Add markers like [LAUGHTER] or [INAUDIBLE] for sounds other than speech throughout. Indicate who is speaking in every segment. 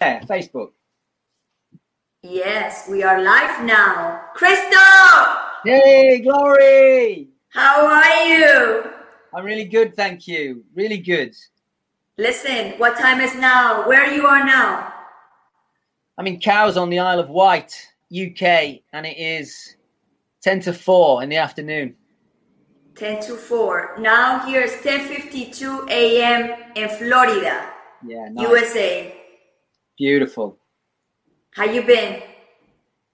Speaker 1: Yeah, Facebook.
Speaker 2: Yes, we are live now. Crystal!
Speaker 1: Hey, Glory!
Speaker 2: How are you?
Speaker 1: I'm really good, thank you. Really good.
Speaker 2: Listen, what time is now? Where you are now?
Speaker 1: I'm in Cowes on the Isle of Wight, UK, and it is 10 to 4 in the afternoon.
Speaker 2: 10 to 4. Now here is 10:52 a.m. in Florida,
Speaker 1: Yeah, nice.
Speaker 2: USA.
Speaker 1: Beautiful.
Speaker 2: How you been?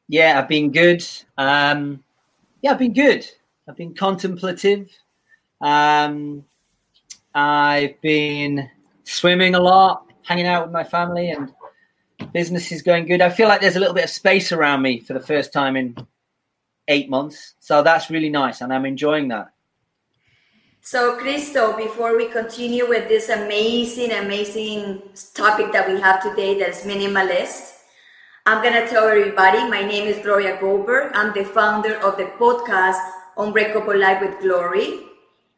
Speaker 1: Yeah, I've been good. Um, yeah, I've been good. I've been contemplative. Um, I've been swimming a lot, hanging out with my family, and business is going good. I feel like there's a little bit of space around me for the first time in eight months. So that's really nice, and I'm enjoying that.
Speaker 2: So, Cristo, before we continue with this amazing, amazing topic that we have today that is minimalist, I'm going to tell everybody my name is Gloria Goldberg. I'm the founder of the podcast Unbreakable Life with Glory.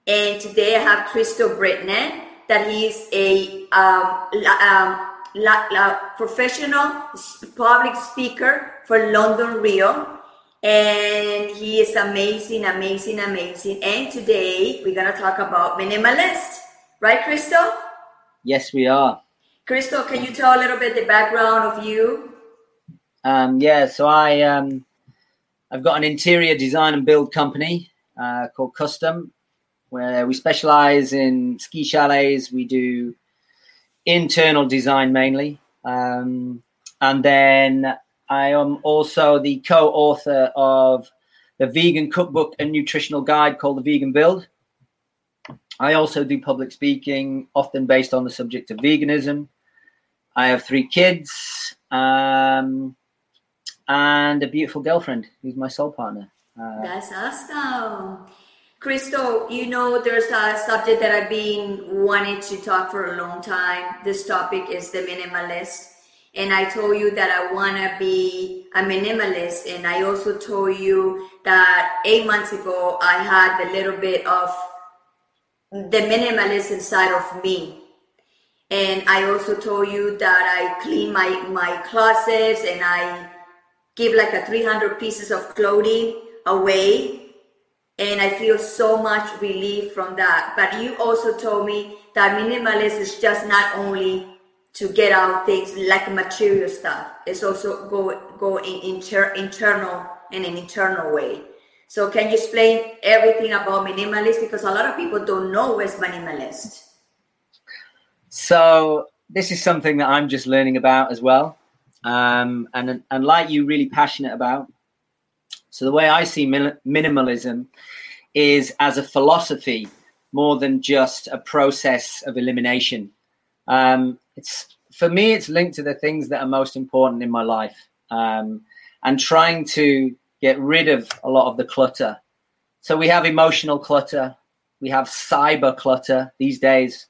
Speaker 2: And today I have Cristo Britton, that he is a um, la- um, la- la- professional public speaker for London Real and he is amazing, amazing, amazing. And today we're gonna talk about minimalist, right, Crystal?
Speaker 1: Yes, we are.
Speaker 2: Crystal, can you tell a little bit the background of you?
Speaker 1: Um, yeah, so I um, I've got an interior design and build company uh, called Custom, where we specialize in ski chalets. We do internal design mainly, um, and then I am also the co-author of the vegan cookbook and nutritional guide called the Vegan Build. I also do public speaking, often based on the subject of veganism. I have three kids. Um, and a beautiful girlfriend who's my soul partner. Uh,
Speaker 2: That's awesome. Crystal, you know there's a subject that I've been wanting to talk for a long time. This topic is the minimalist. And I told you that I want to be a minimalist. And I also told you that eight months ago, I had a little bit of the minimalist inside of me. And I also told you that I clean my, my closets and I give like a 300 pieces of clothing away and I feel so much relief from that. But you also told me that minimalist is just not only to get out things like material stuff. It's also go go in inter, internal in an internal way. So can you explain everything about minimalist because a lot of people don't know what's minimalist.
Speaker 1: so this is something that I'm just learning about as well, um, and and like you, really passionate about. So the way I see min- minimalism is as a philosophy more than just a process of elimination. Um, it's for me, it's linked to the things that are most important in my life, um, and trying to get rid of a lot of the clutter. So we have emotional clutter, we have cyber clutter these days.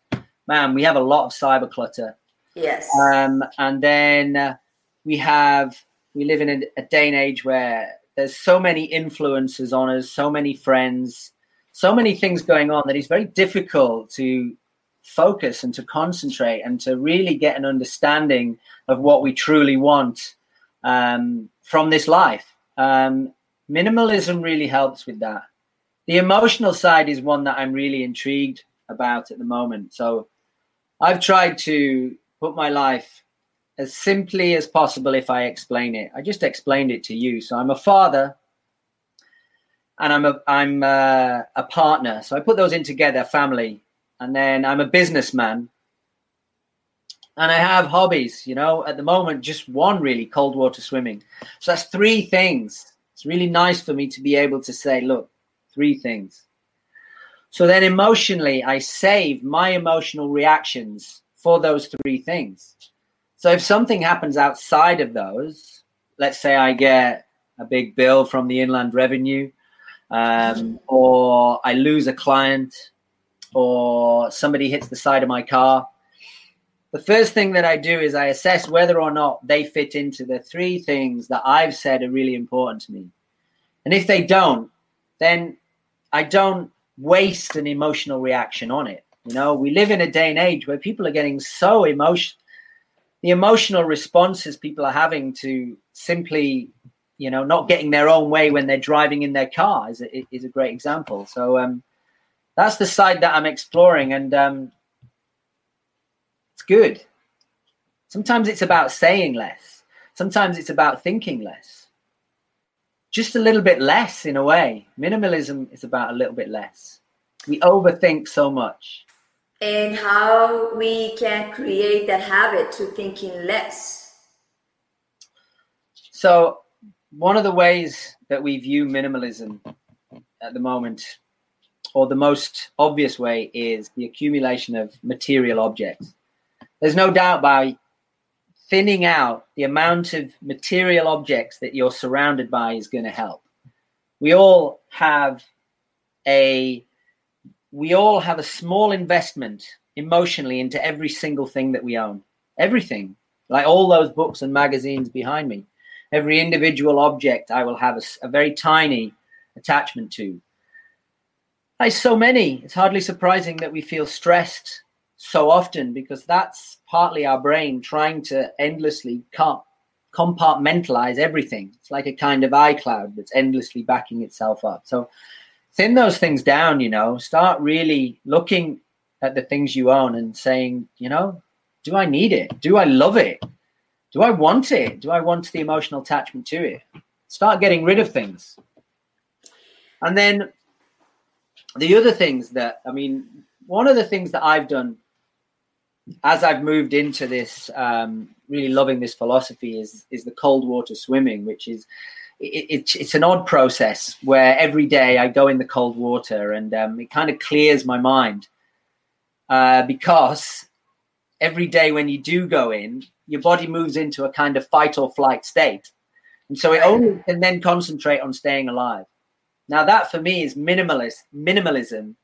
Speaker 1: Man, we have a lot of cyber clutter.
Speaker 2: Yes.
Speaker 1: Um, and then uh, we have we live in a, a day and age where there's so many influences on us, so many friends, so many things going on that it's very difficult to focus and to concentrate and to really get an understanding of what we truly want um, from this life. Um, minimalism really helps with that. The emotional side is one that I'm really intrigued about at the moment. So I've tried to put my life as simply as possible if I explain it. I just explained it to you. So I'm a father and I'm a I'm a, a partner. So I put those in together, family, and then I'm a businessman. And I have hobbies, you know, at the moment, just one really cold water swimming. So that's three things. It's really nice for me to be able to say, look, three things. So then emotionally, I save my emotional reactions for those three things. So if something happens outside of those, let's say I get a big bill from the Inland Revenue, um, or I lose a client, or somebody hits the side of my car, the first thing that I do is I assess whether or not they fit into the three things that I've said are really important to me. And if they don't, then I don't waste an emotional reaction on it. You know, we live in a day and age where people are getting so emotional. The emotional responses people are having to simply, you know, not getting their own way when they're driving in their car is a, is a great example. So um, that's the side that I'm exploring, and um, it's good. Sometimes it's about saying less. Sometimes it's about thinking less. Just a little bit less, in a way. Minimalism is about a little bit less. We overthink so much
Speaker 2: and how we can create that habit to thinking less.
Speaker 1: So, one of the ways that we view minimalism at the moment, or the most obvious way, is the accumulation of material objects. There's no doubt by thinning out the amount of material objects that you're surrounded by is going to help. We all have a we all have a small investment emotionally into every single thing that we own. Everything. Like all those books and magazines behind me. Every individual object I will have a, a very tiny attachment to. There's so many. It's hardly surprising that we feel stressed so often because that's partly our brain trying to endlessly compartmentalize everything. It's like a kind of iCloud that's endlessly backing itself up. So thin those things down, you know, start really looking at the things you own and saying, you know, do I need it? Do I love it? Do I want it? Do I want the emotional attachment to it? Start getting rid of things. And then the other things that, I mean, one of the things that I've done as I've moved into this, um, really loving this philosophy is is the cold water swimming, which is it, it, it's an odd process where every day I go in the cold water and um, it kind of clears my mind uh, because every day when you do go in, your body moves into a kind of fight or flight state. And so it only can then concentrate on staying alive. Now that for me is minimalist minimalism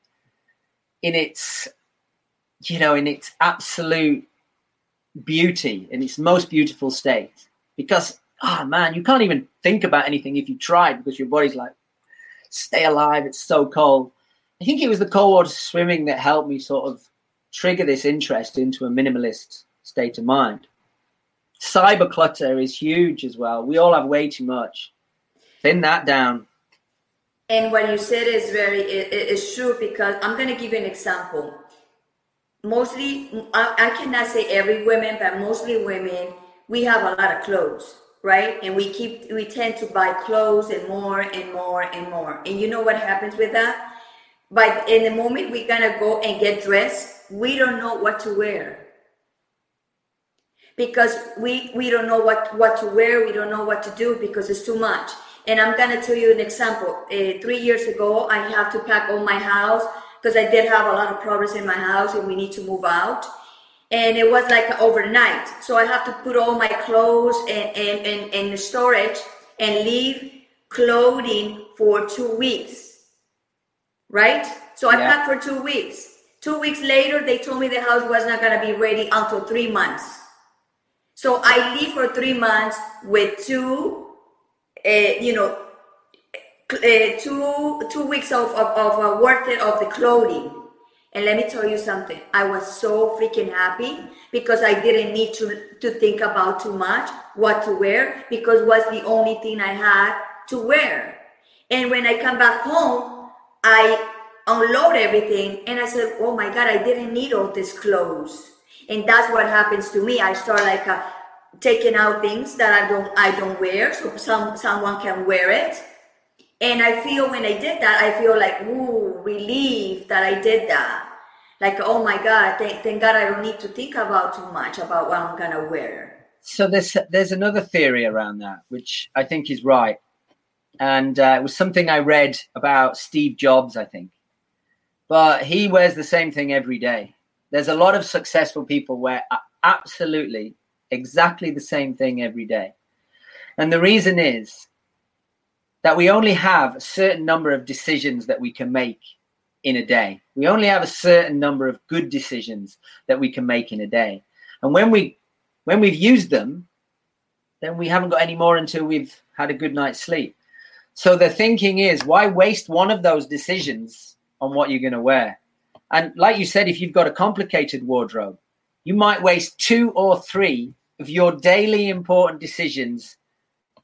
Speaker 1: in its you know in its absolute beauty in its most beautiful state because oh man, you can't even think about anything if you tried because your body's like, stay alive, it's so cold. I think it was the cold water swimming that helped me sort of trigger this interest into a minimalist state of mind. Cyber clutter is huge as well. We all have way too much. Thin that down.
Speaker 2: And what you said is very is true because I'm going to give you an example. Mostly, I, I cannot say every woman, but mostly women, we have a lot of clothes right? And we keep we tend to buy clothes and more and more and more. And you know what happens with that? But in the moment we're gonna go and get dressed, we don't know what to wear. Because we we don't know what what to wear, we don't know what to do because it's too much. And I'm gonna tell you an example. Uh, three years ago, I have to pack all my house because I did have a lot of problems in my house and we need to move out and it was like overnight. So I have to put all my clothes and in, in, in storage and leave clothing for two weeks. Right? So I yeah. packed for two weeks. Two weeks later, they told me the house was not gonna be ready until three months. So I leave for three months with two, you know, uh, two two weeks of of, of uh, worth of the clothing and let me tell you something. I was so freaking happy because I didn't need to, to think about too much what to wear because was the only thing I had to wear. And when I come back home, I unload everything and I said, "Oh my God, I didn't need all these clothes." And that's what happens to me. I start like uh, taking out things that I don't I don't wear, so some someone can wear it and I feel when I did that, I feel like, ooh, relief that I did that. Like, oh my God, thank, thank God I don't need to think about too much about what I'm to wear.
Speaker 1: So there's, there's another theory around that, which I think is right. And uh, it was something I read about Steve Jobs, I think. But he wears the same thing every day. There's a lot of successful people wear absolutely exactly the same thing every day. And the reason is that we only have a certain number of decisions that we can make in a day. We only have a certain number of good decisions that we can make in a day. And when we when we've used them, then we haven't got any more until we've had a good night's sleep. So the thinking is why waste one of those decisions on what you're going to wear. And like you said, if you've got a complicated wardrobe, you might waste two or three of your daily important decisions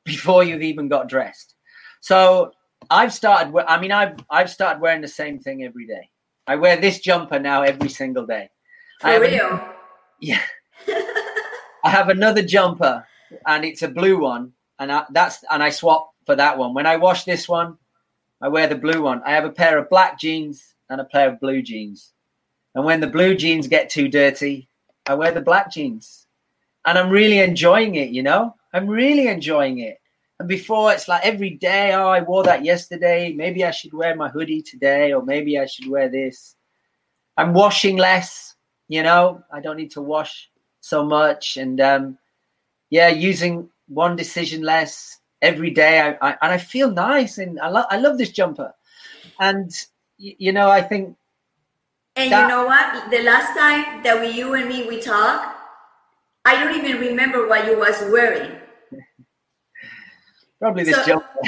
Speaker 1: before you've even got dressed. So I've started. I mean, I've I've started wearing the same thing every day. I wear this jumper now every single day.
Speaker 2: For real? [LAUGHS]
Speaker 1: yeah. I have another jumper, and it's a blue one, and I, that's and I swap for that one. When I wash this one, I wear the blue one. I have a pair of black jeans and a pair of blue jeans. And when the blue jeans get too dirty, I wear the black jeans. And I'm really enjoying it, you know? I'm really enjoying it. And before it's like every day, oh, I wore that yesterday. Maybe I should wear my hoodie today, or maybe I should wear this. I'm washing less, you know, I don't need to wash so much. And um, yeah, using one decision less every day. I, I and I feel nice and I love I love this jumper. And you know, I think
Speaker 2: and that, you know what? The last time that we you and me we talked, I don't even remember what you was wearing.
Speaker 1: Probably this so, jumper. [LAUGHS]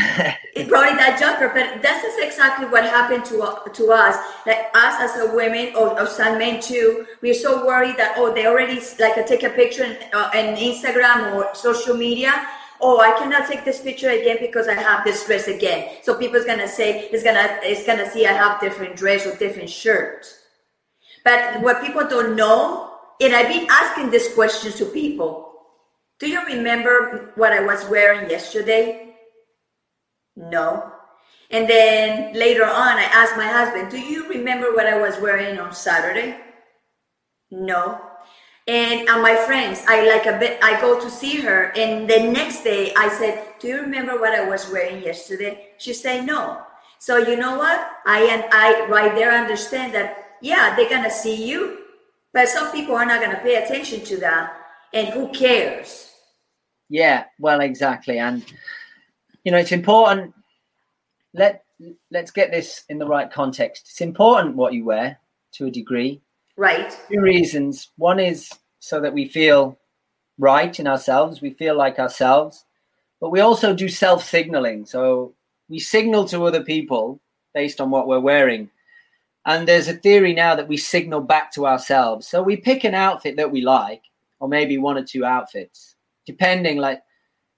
Speaker 2: probably that jumper, but that's exactly what happened to uh, to us. Like us as a women or, or some men too, we're so worried that oh they already like I take a picture on, uh, on Instagram or social media. Oh, I cannot take this picture again because I have this dress again. So people's gonna say it's gonna it's gonna see I have different dress or different shirt. But what people don't know, and I've been asking this question to people do you remember what I was wearing yesterday? No. And then later on, I asked my husband, Do you remember what I was wearing on Saturday? No. And uh, my friends, I like a bit, I go to see her. And the next day, I said, Do you remember what I was wearing yesterday? She said, No. So you know what? I and I right there understand that, yeah, they're going to see you, but some people are not going to pay attention to that. And who cares?
Speaker 1: Yeah, well, exactly, and you know, it's important. Let let's get this in the right context. It's important what you wear to a degree.
Speaker 2: Right.
Speaker 1: Two reasons. One is so that we feel right in ourselves, we feel like ourselves, but we also do self signaling. So we signal to other people based on what we're wearing. And there's a theory now that we signal back to ourselves. So we pick an outfit that we like, or maybe one or two outfits depending like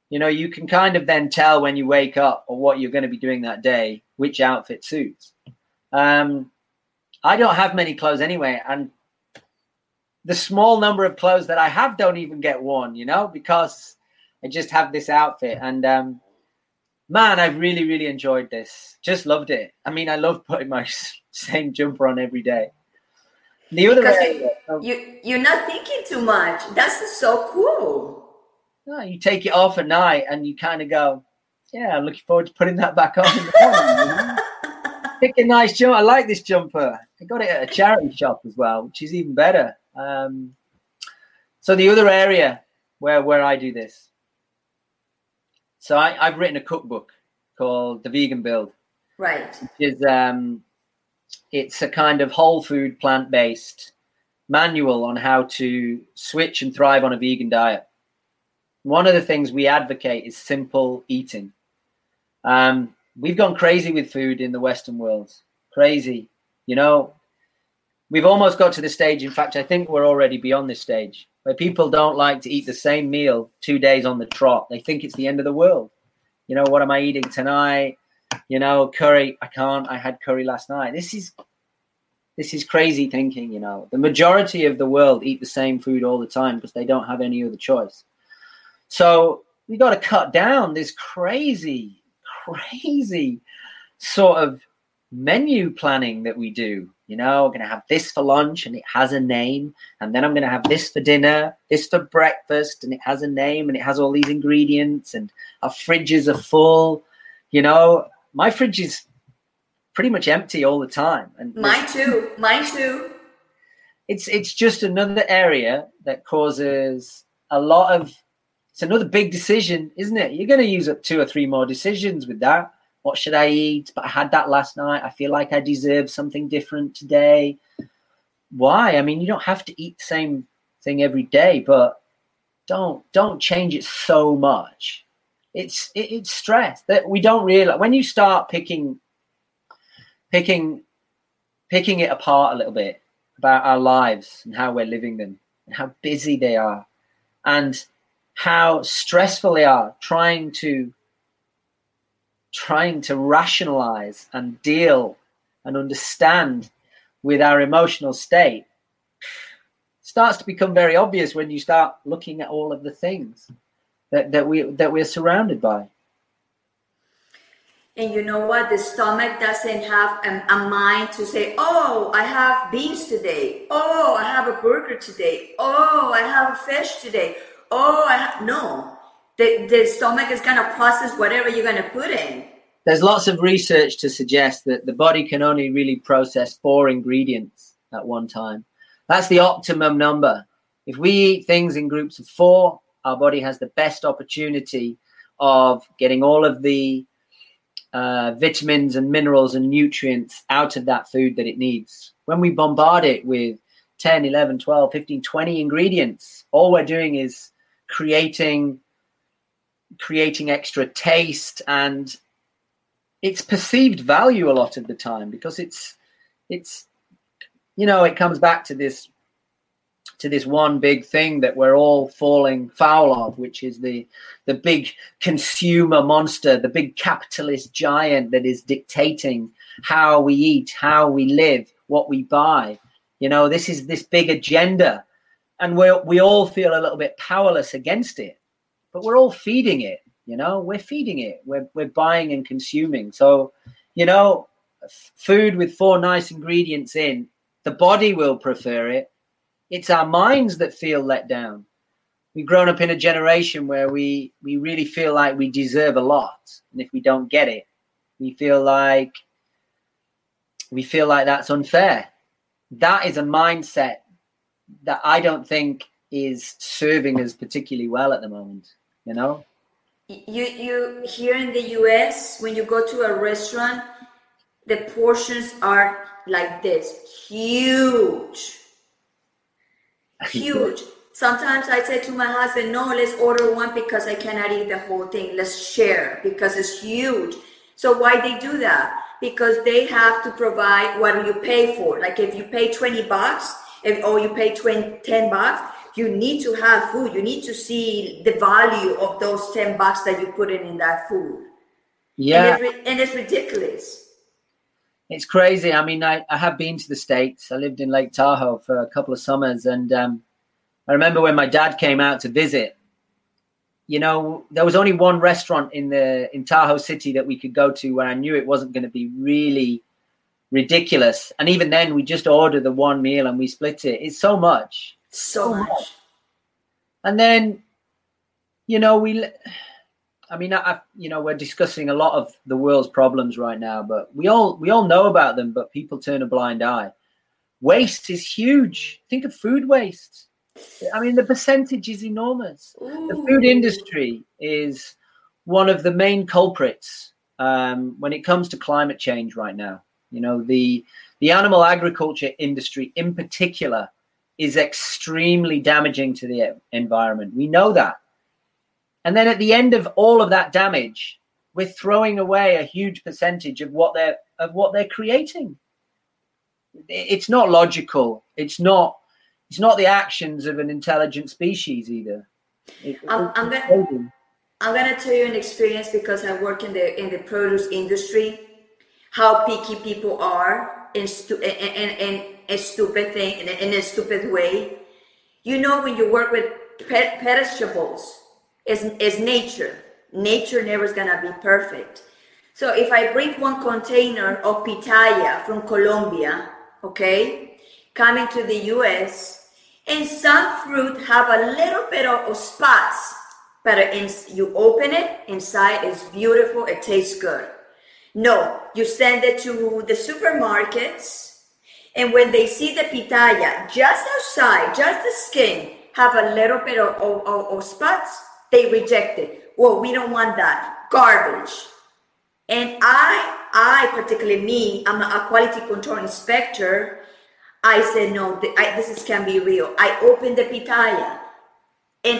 Speaker 1: you know you can kind of then tell when you wake up or what you're going to be doing that day which outfit suits um i don't have many clothes anyway and the small number of clothes that i have don't even get worn you know because i just have this outfit and um man i've really really enjoyed this just loved it i mean i love putting my [LAUGHS] same jumper on every day
Speaker 2: the other because area, you, you you're not thinking too much that's so cool
Speaker 1: no, you take it off at night and you kind of go, yeah, I'm looking forward to putting that back on in the morning. [LAUGHS] Pick a nice jumper. I like this jumper. I got it at a charity shop as well, which is even better. Um, so the other area where where I do this, so I, I've written a cookbook called The Vegan Build.
Speaker 2: Right.
Speaker 1: Which is um, it's a kind of whole food plant based manual on how to switch and thrive on a vegan diet one of the things we advocate is simple eating. Um, we've gone crazy with food in the Western world. Crazy. You know, we've almost got to the stage. In fact, I think we're already beyond this stage where people don't like to eat the same meal two days on the trot. They think it's the end of the world. You know, what am I eating tonight? You know, curry. I can't. I had curry last night. This is this is crazy thinking. You know, the majority of the world eat the same food all the time because they don't have any other choice. So we got to cut down this crazy, crazy sort of menu planning that we do. You know, I'm going to have this for lunch and it has a name. And then I'm going to have this for dinner, this for breakfast and it has a name and it has all these ingredients and our fridges are full. You know, my fridge is pretty much empty all the time. And
Speaker 2: mine too. Mine too.
Speaker 1: It's it's just another area that causes a lot of it's another big decision, isn't it? You're going to use up two or three more decisions with that. What should I eat? But I had that last night. I feel like I deserve something different today. Why? I mean, you don't have to eat the same thing every day, but don't don't change it so much. It's it, it's stress that we don't realize when you start picking picking picking it apart a little bit about our lives and how we're living them and how busy they are and how stressful they are trying to trying to rationalize and deal and understand with our emotional state starts to become very obvious when you start looking at all of the things that, that we that we're surrounded by.
Speaker 2: And you know what? The stomach doesn't have a, a, mind to say, oh, I have beans today. Oh, I have a burger today. Oh, I have fish today. Oh, I no. The, the stomach is going to process whatever you're going to put in.
Speaker 1: There's lots of research to suggest that the body can only really process four ingredients at one time. That's the optimum number. If we eat things in groups of four, our body has the best opportunity of getting all of the uh, vitamins and minerals and nutrients out of that food that it needs. When we bombard it with 10, 11, 12, 15, 20 ingredients, all we're doing is creating creating extra taste and its perceived value a lot of the time because it's it's you know it comes back to this to this one big thing that we're all falling foul of, which is the the big consumer monster, the big capitalist giant that is dictating how we eat, how we live, what we buy. You know, this is this big agenda, and we we all feel a little bit powerless against it, but we're all feeding it. You know, we're feeding it. We're we're buying and consuming. So, you know, food with four nice ingredients in, the body will prefer it it's our minds that feel let down. We've grown up in a generation where we we really feel like we deserve a lot, and if we don't get it, we feel like we feel like that's unfair. That is a mindset that I don't think is serving us particularly well at the moment. You know.
Speaker 2: You you here in the U.S. when you go to a restaurant, the portions are like this, huge [LAUGHS] huge. Sometimes I say to my husband, no, let's order one because I cannot eat the whole thing. Let's share because it's huge. So why they do that? Because they have to provide what you pay for. Like if you pay 20 bucks if, or you pay 20, 10 bucks, you need to have food. You need to see the value of those 10 bucks that you put in, in that food.
Speaker 1: Yeah.
Speaker 2: And, it, and it's ridiculous.
Speaker 1: It's crazy. I mean, I, I have been to the States. I lived in Lake Tahoe for a couple of summers. And um, I remember when my dad came out to visit, you know, there was only one restaurant in the in Tahoe City that we could go to where I knew it wasn't going to be really ridiculous. And even then, we just ordered the one meal and we split it. It's so much,
Speaker 2: so much.
Speaker 1: And then, you know, we I mean, I, you know, we're discussing a lot of the world's problems right now, but we all we all know about them, but people turn a blind eye. Waste is huge. Think of food waste. I mean, the percentage is enormous. Ooh. The food industry is one of the main culprits um, when it comes to climate change right now. You know, the the animal agriculture industry in particular is extremely damaging to the environment. We know that. And then at the end of all of that damage, we're throwing away a huge percentage of what they're of what they're creating. It's not logical. It's not. It's not the actions of an intelligent species either.
Speaker 2: It, I'm, I'm gonna. I'm gonna tell you an experience because I work in the in the produce industry. How picky people are in stu- in, in, in a stupid thing in a, in a stupid way. You know when you work with pe- perishables is, is nature. Nature never is gonna be perfect. So if I bring one container of pitaya from Colombia, okay, coming to the US, and some fruit have a little bit of, of spots, but in, you open it, inside is beautiful, it tastes good. No, you send it to the supermarkets, and when they see the pitaya just outside, just the skin, have a little bit of, of, of spots, they reject it. Well, we don't want that. Garbage. And I, I particularly me, I'm a quality control inspector. I said, no, I, this is, can be real. I opened the pitaya and,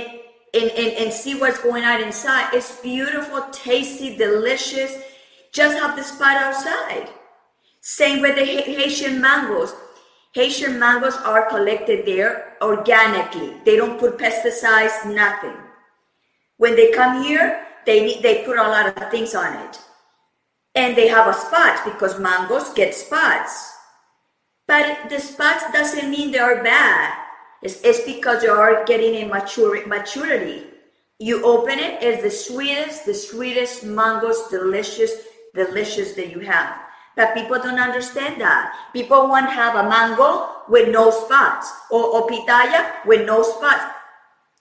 Speaker 2: and, and, and see what's going on inside. It's beautiful, tasty, delicious. Just have the spot outside. Same with the Haitian mangoes. Haitian mangoes are collected there organically. They don't put pesticides, nothing. When they come here, they need, they put a lot of things on it. And they have a spot because mangoes get spots. But the spots doesn't mean they are bad. It's, it's because you are getting a mature, maturity. You open it, it's the sweetest, the sweetest mangoes, delicious, delicious that you have. But people don't understand that. People want to have a mango with no spots or, or pitaya with no spots.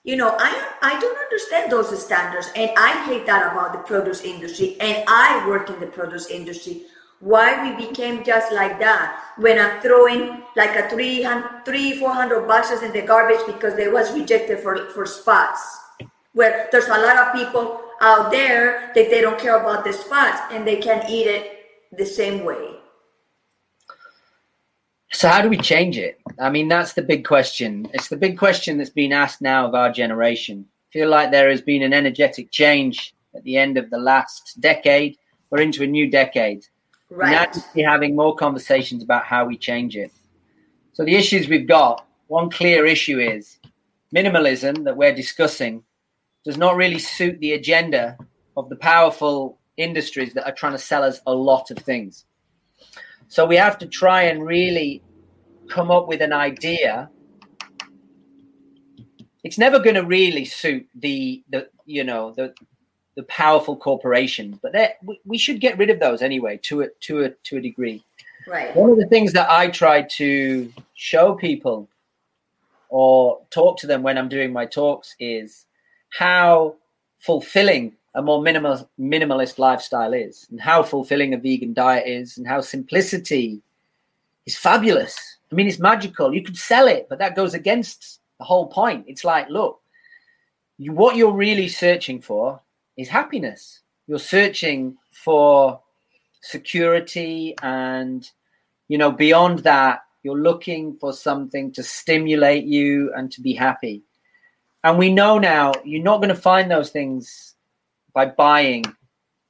Speaker 2: You know, I I don't understand those standards, and I hate that about the produce industry. And I work in the produce industry. Why we became just like that when I'm throwing like a 300, 300 400 boxes in the garbage because they was rejected for, for spots. Where there's a lot of people out there that they don't care about the spots and they can eat it the same way.
Speaker 1: So how do we change it? I mean, that's the big question. It's the big question that's been asked now of our generation. I feel like there has been an energetic change at the end of the last decade. We're into a new decade. Right. Now we're having more conversations about how we change it. So the issues we've got, one clear issue is minimalism that we're discussing does not really suit the agenda of the powerful industries that are trying to sell us a lot of things. So we have to try and really come up with an idea. It's never going to really suit the the you know the the powerful corporations, but we, we should get rid of those anyway to a to a to a degree.
Speaker 2: Right.
Speaker 1: One of the things that I try to show people or talk to them when I'm doing my talks is how fulfilling a more minimal minimalist lifestyle is and how fulfilling a vegan diet is and how simplicity is fabulous. I mean it's magical. You could sell it but that goes against the whole point. It's like look you, what you're really searching for is happiness. You're searching for security and you know beyond that you're looking for something to stimulate you and to be happy. And we know now you're not going to find those things by buying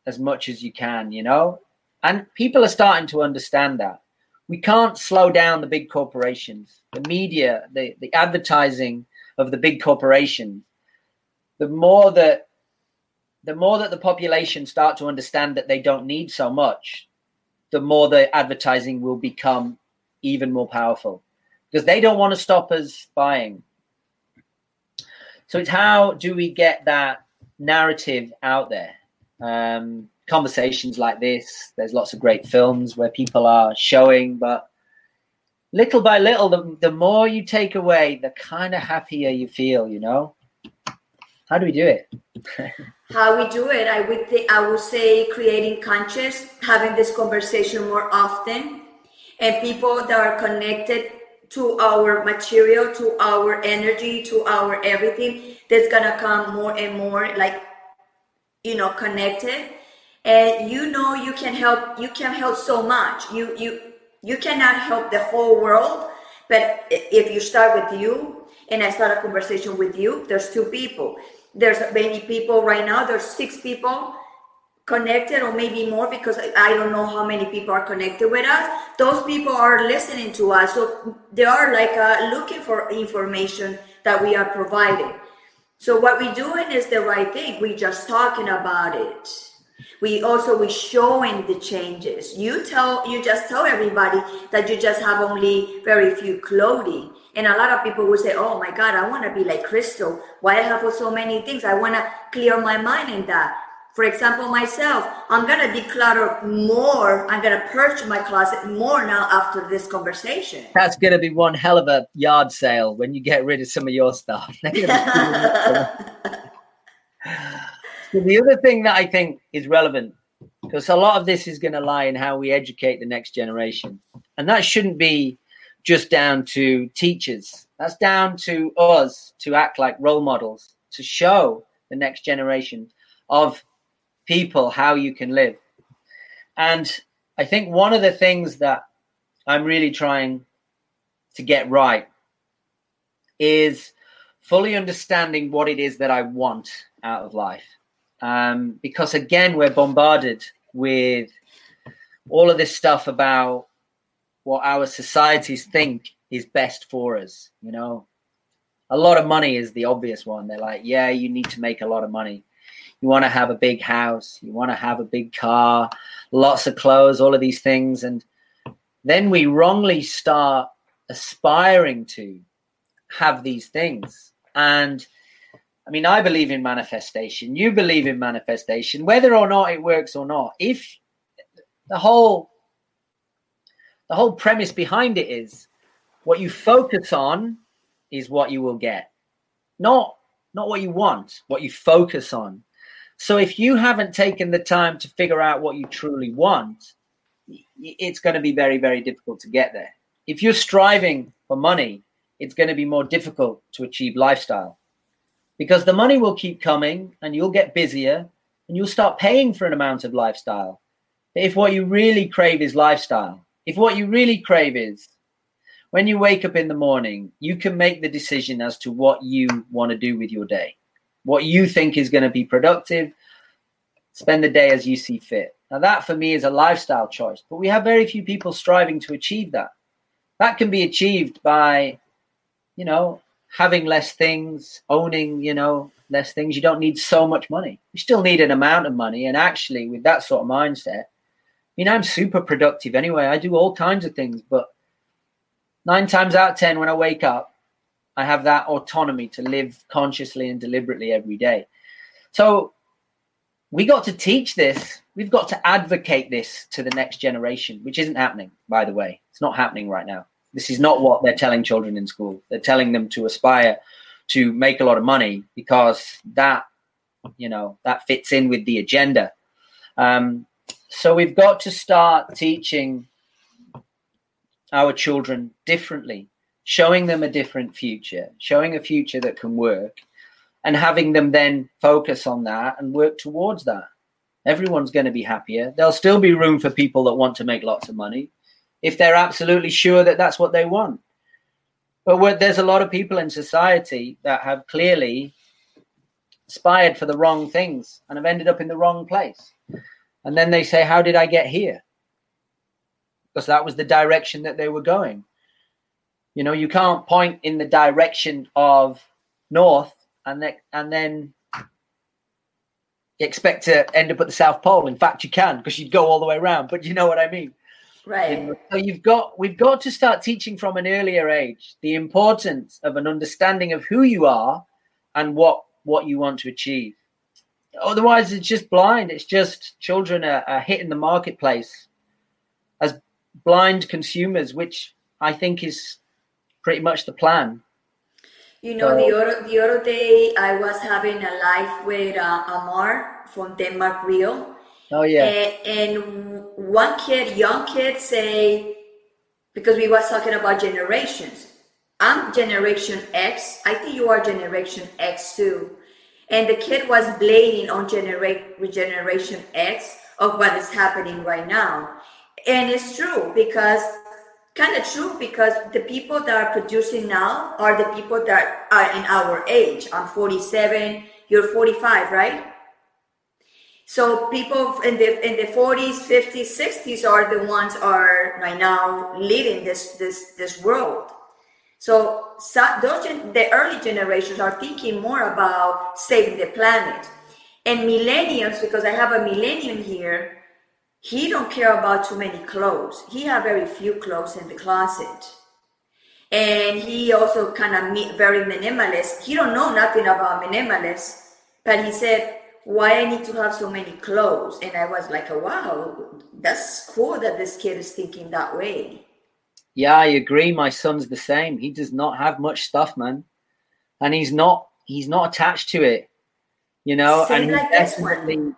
Speaker 1: as much as you can, you know? And people are starting to understand that. We can't slow down the big corporations, the media, the, the advertising of the big corporations. The more that the more that the population start to understand that they don't need so much, the more the advertising will become even more powerful because they don't want to stop us buying. So it's how do we get that narrative out there. Um, conversations like this, there's lots of great films where people are showing, but little by little, the, the more you take away, the kind of happier you feel, you know? How do we do it? [LAUGHS]
Speaker 2: How we do it, I would think I would say creating conscious, having this conversation more often, and people that are connected to our material, to our energy, to our everything, that's gonna come more and more like you know connected. And you know you can help you can help so much. You you you cannot help the whole world, but if you start with you and I start a conversation with you, there's two people. There's many people right now, there's six people connected or maybe more because I don't know how many people are connected with us. Those people are listening to us. So they are like uh, looking for information that we are providing. So what we're doing is the right thing. We're just talking about it. We also we showing the changes. You tell you just tell everybody that you just have only very few clothing. And a lot of people will say, Oh my God, I want to be like Crystal. Why I have so many things? I want to clear my mind in that. For example, myself, I'm going to declutter more. I'm going to purge my closet more now after this conversation.
Speaker 1: That's going to be one hell of a yard sale when you get rid of some of your stuff. [LAUGHS] so the other thing that I think is relevant, because a lot of this is going to lie in how we educate the next generation. And that shouldn't be just down to teachers. That's down to us to act like role models, to show the next generation of people how you can live. And I think one of the things that I'm really trying to get right is fully understanding what it is that I want out of life. Um, because again, we're bombarded with all of this stuff about what our societies think is best for us. You know, a lot of money is the obvious one. They're like, yeah, you need to make a lot of money. You want to have a big house, you want to have a big car, lots of clothes, all of these things. And then we wrongly start aspiring to have these things. And I mean, I believe in manifestation. You believe in manifestation, whether or not it works or not. If the whole the whole premise behind it is what you focus on is what you will get. Not not what you want, what you focus on. So if you haven't taken the time to figure out what you truly want, it's going to be very very difficult to get there. If you're striving for money, it's going to be more difficult to achieve lifestyle because the money will keep coming and you'll get busier and you'll start paying for an amount of lifestyle. But If what you really crave is lifestyle, if what you really crave is when you wake up in the morning, you can make the decision as to what you want to do with your day, what you think is going to be productive. Spend the day as you see fit. Now, that for me is a lifestyle choice, but we have very few people striving to achieve that. That can be achieved by, you know, having less things, owning, you know, less things. You don't need so much money. You still need an amount of money. And actually, with that sort of mindset, I mean, I'm super productive anyway. I do all kinds of things, but nine times out of 10, when I wake up, I have that autonomy to live consciously and deliberately every day. So we got to teach this. We've got to advocate this to the next generation, which isn't happening, by the way. It's not happening right now. This is not what they're telling children in school. They're telling them to aspire to make a lot of money because that, you know, that fits in with the agenda. Um, so we've got to start teaching our children differently, showing them a different future, showing a future that can work, and having them then focus on that and work towards that. Everyone's going to be happier. There'll still be room for people that want to make lots of money if they're absolutely sure that that's what they want. But there's a lot of people in society that have clearly aspired for the wrong things and have ended up in the wrong place. And then they say, How did I get here? Because that was the direction that they were going. You know, you can't point in the direction of north and then, and then expect to end up at the South Pole. In fact, you can because you'd go all the way around, but you know what I mean.
Speaker 2: Right.
Speaker 1: So you've got we've got to start teaching from an earlier age the importance of an understanding of who you are and what what you want to achieve. Otherwise, it's just blind. It's just children are, are hitting the marketplace as blind consumers, which I think is pretty much the plan.
Speaker 2: You know, the other the other day I was having a live with uh, Amar from Denmark Real
Speaker 1: Oh yeah.
Speaker 2: And, and one kid, young kid, say because we was talking about generations. I'm Generation X. I think you are Generation X too. And the kid was blaming on generate Generation X of what is happening right now. And it's true because kind of true because the people that are producing now are the people that are in our age. I'm 47, you're 45, right? So people in the in the 40s, 50s, 60s are the ones are right now leading this this this world. So, so those the early generations are thinking more about saving the planet. And millennials, because I have a millennium here, he don't care about too many clothes. He have very few clothes in the closet. And he also kind of very minimalist. He don't know nothing about minimalist, but he said why I need to have so many clothes. And I was like, wow, that's cool that this kid is thinking that way.
Speaker 1: Yeah, I agree. My son's the same. He does not have much stuff, man. And he's not he's not attached to it. You know,
Speaker 2: Same
Speaker 1: and
Speaker 2: like
Speaker 1: definitely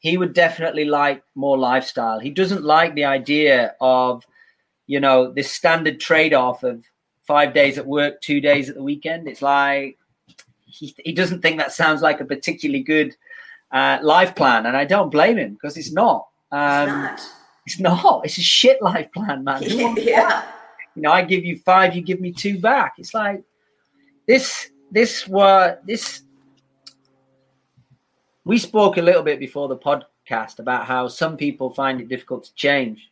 Speaker 1: he would definitely like more lifestyle. He doesn't like the idea of, you know, this standard trade-off of five days at work, two days at the weekend. It's like he, he doesn't think that sounds like a particularly good uh, life plan, and I don't blame him because it's not.
Speaker 2: Um, it's not.
Speaker 1: It's not. It's a shit life plan, man. [LAUGHS]
Speaker 2: yeah.
Speaker 1: You know, I give you five, you give me two back. It's like this. This were this. We spoke a little bit before the podcast about how some people find it difficult to change.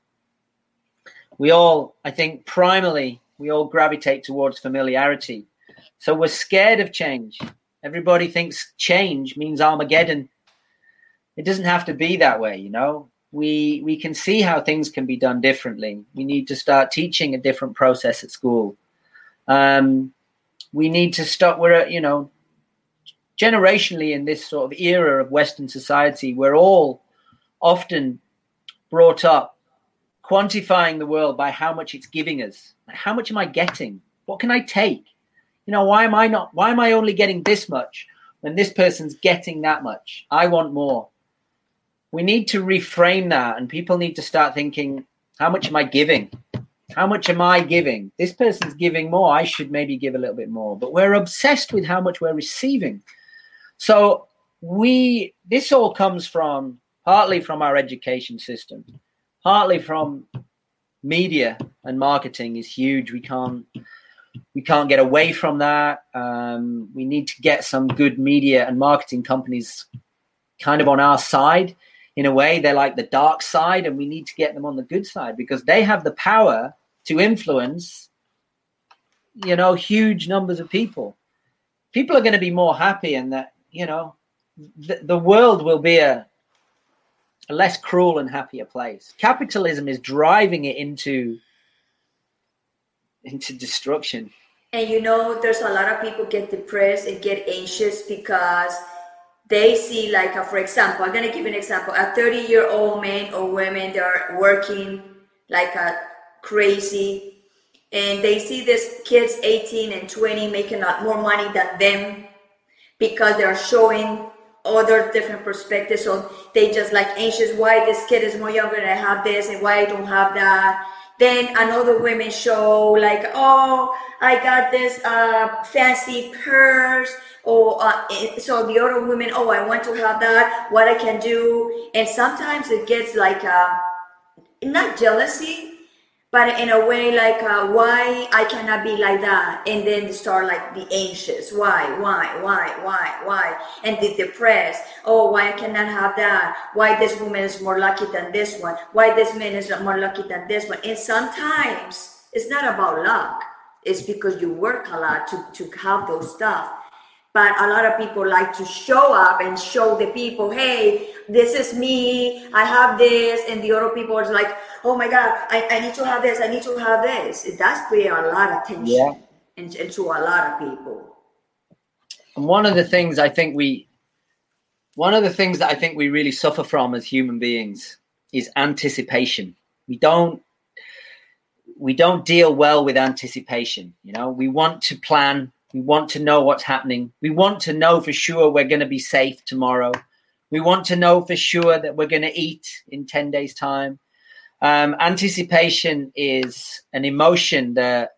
Speaker 1: We all, I think, primarily, we all gravitate towards familiarity. So we're scared of change. Everybody thinks change means Armageddon. It doesn't have to be that way, you know. We we can see how things can be done differently. We need to start teaching a different process at school. Um, we need to stop. We're you know generationally in this sort of era of Western society, we're all often brought up quantifying the world by how much it's giving us. How much am I getting? What can I take? You know, why am I not? Why am I only getting this much when this person's getting that much? I want more. We need to reframe that, and people need to start thinking, how much am I giving? How much am I giving? This person's giving more. I should maybe give a little bit more. But we're obsessed with how much we're receiving. So we this all comes from partly from our education system, partly from media and marketing is huge. We can't we can't get away from that. Um, we need to get some good media and marketing companies kind of on our side. In a way, they're like the dark side, and we need to get them on the good side because they have the power to influence, you know, huge numbers of people. People are going to be more happy, and that you know, the, the world will be a, a less cruel and happier place. Capitalism is driving it into into destruction.
Speaker 2: And you know, there's a lot of people get depressed and get anxious because they see, like, a, for example, I'm gonna give an example: a 30 year old man or women they're working like a crazy, and they see this kids 18 and 20 making a lot more money than them because they are showing other different perspectives. So they just like anxious, why this kid is more younger and I have this and why I don't have that. Then another women show like, oh, I got this uh, fancy purse. Or uh, so the other women, oh, I want to have that. What I can do, and sometimes it gets like uh, not jealousy, but in a way like uh, why i cannot be like that? And then start like be anxious. Why? Why? Why? Why? Why? And be depressed. Oh why i cannot have that? Why this woman is more lucky than this one? Why this man is not more lucky than this one? And sometimes it's not about luck. It's because you work a lot to, to have those stuff but a lot of people like to show up and show the people hey this is me i have this and the other people are like oh my God, I, I need to have this, I need to have this. It does create a lot of tension yeah. into a lot of people.
Speaker 1: And one of the things I think we, one of the things that I think we really suffer from as human beings is anticipation. We don't, we don't deal well with anticipation. You know, we want to plan, we want to know what's happening, we want to know for sure we're going to be safe tomorrow. We want to know for sure that we're going to eat in 10 days' time. Um, anticipation is an emotion that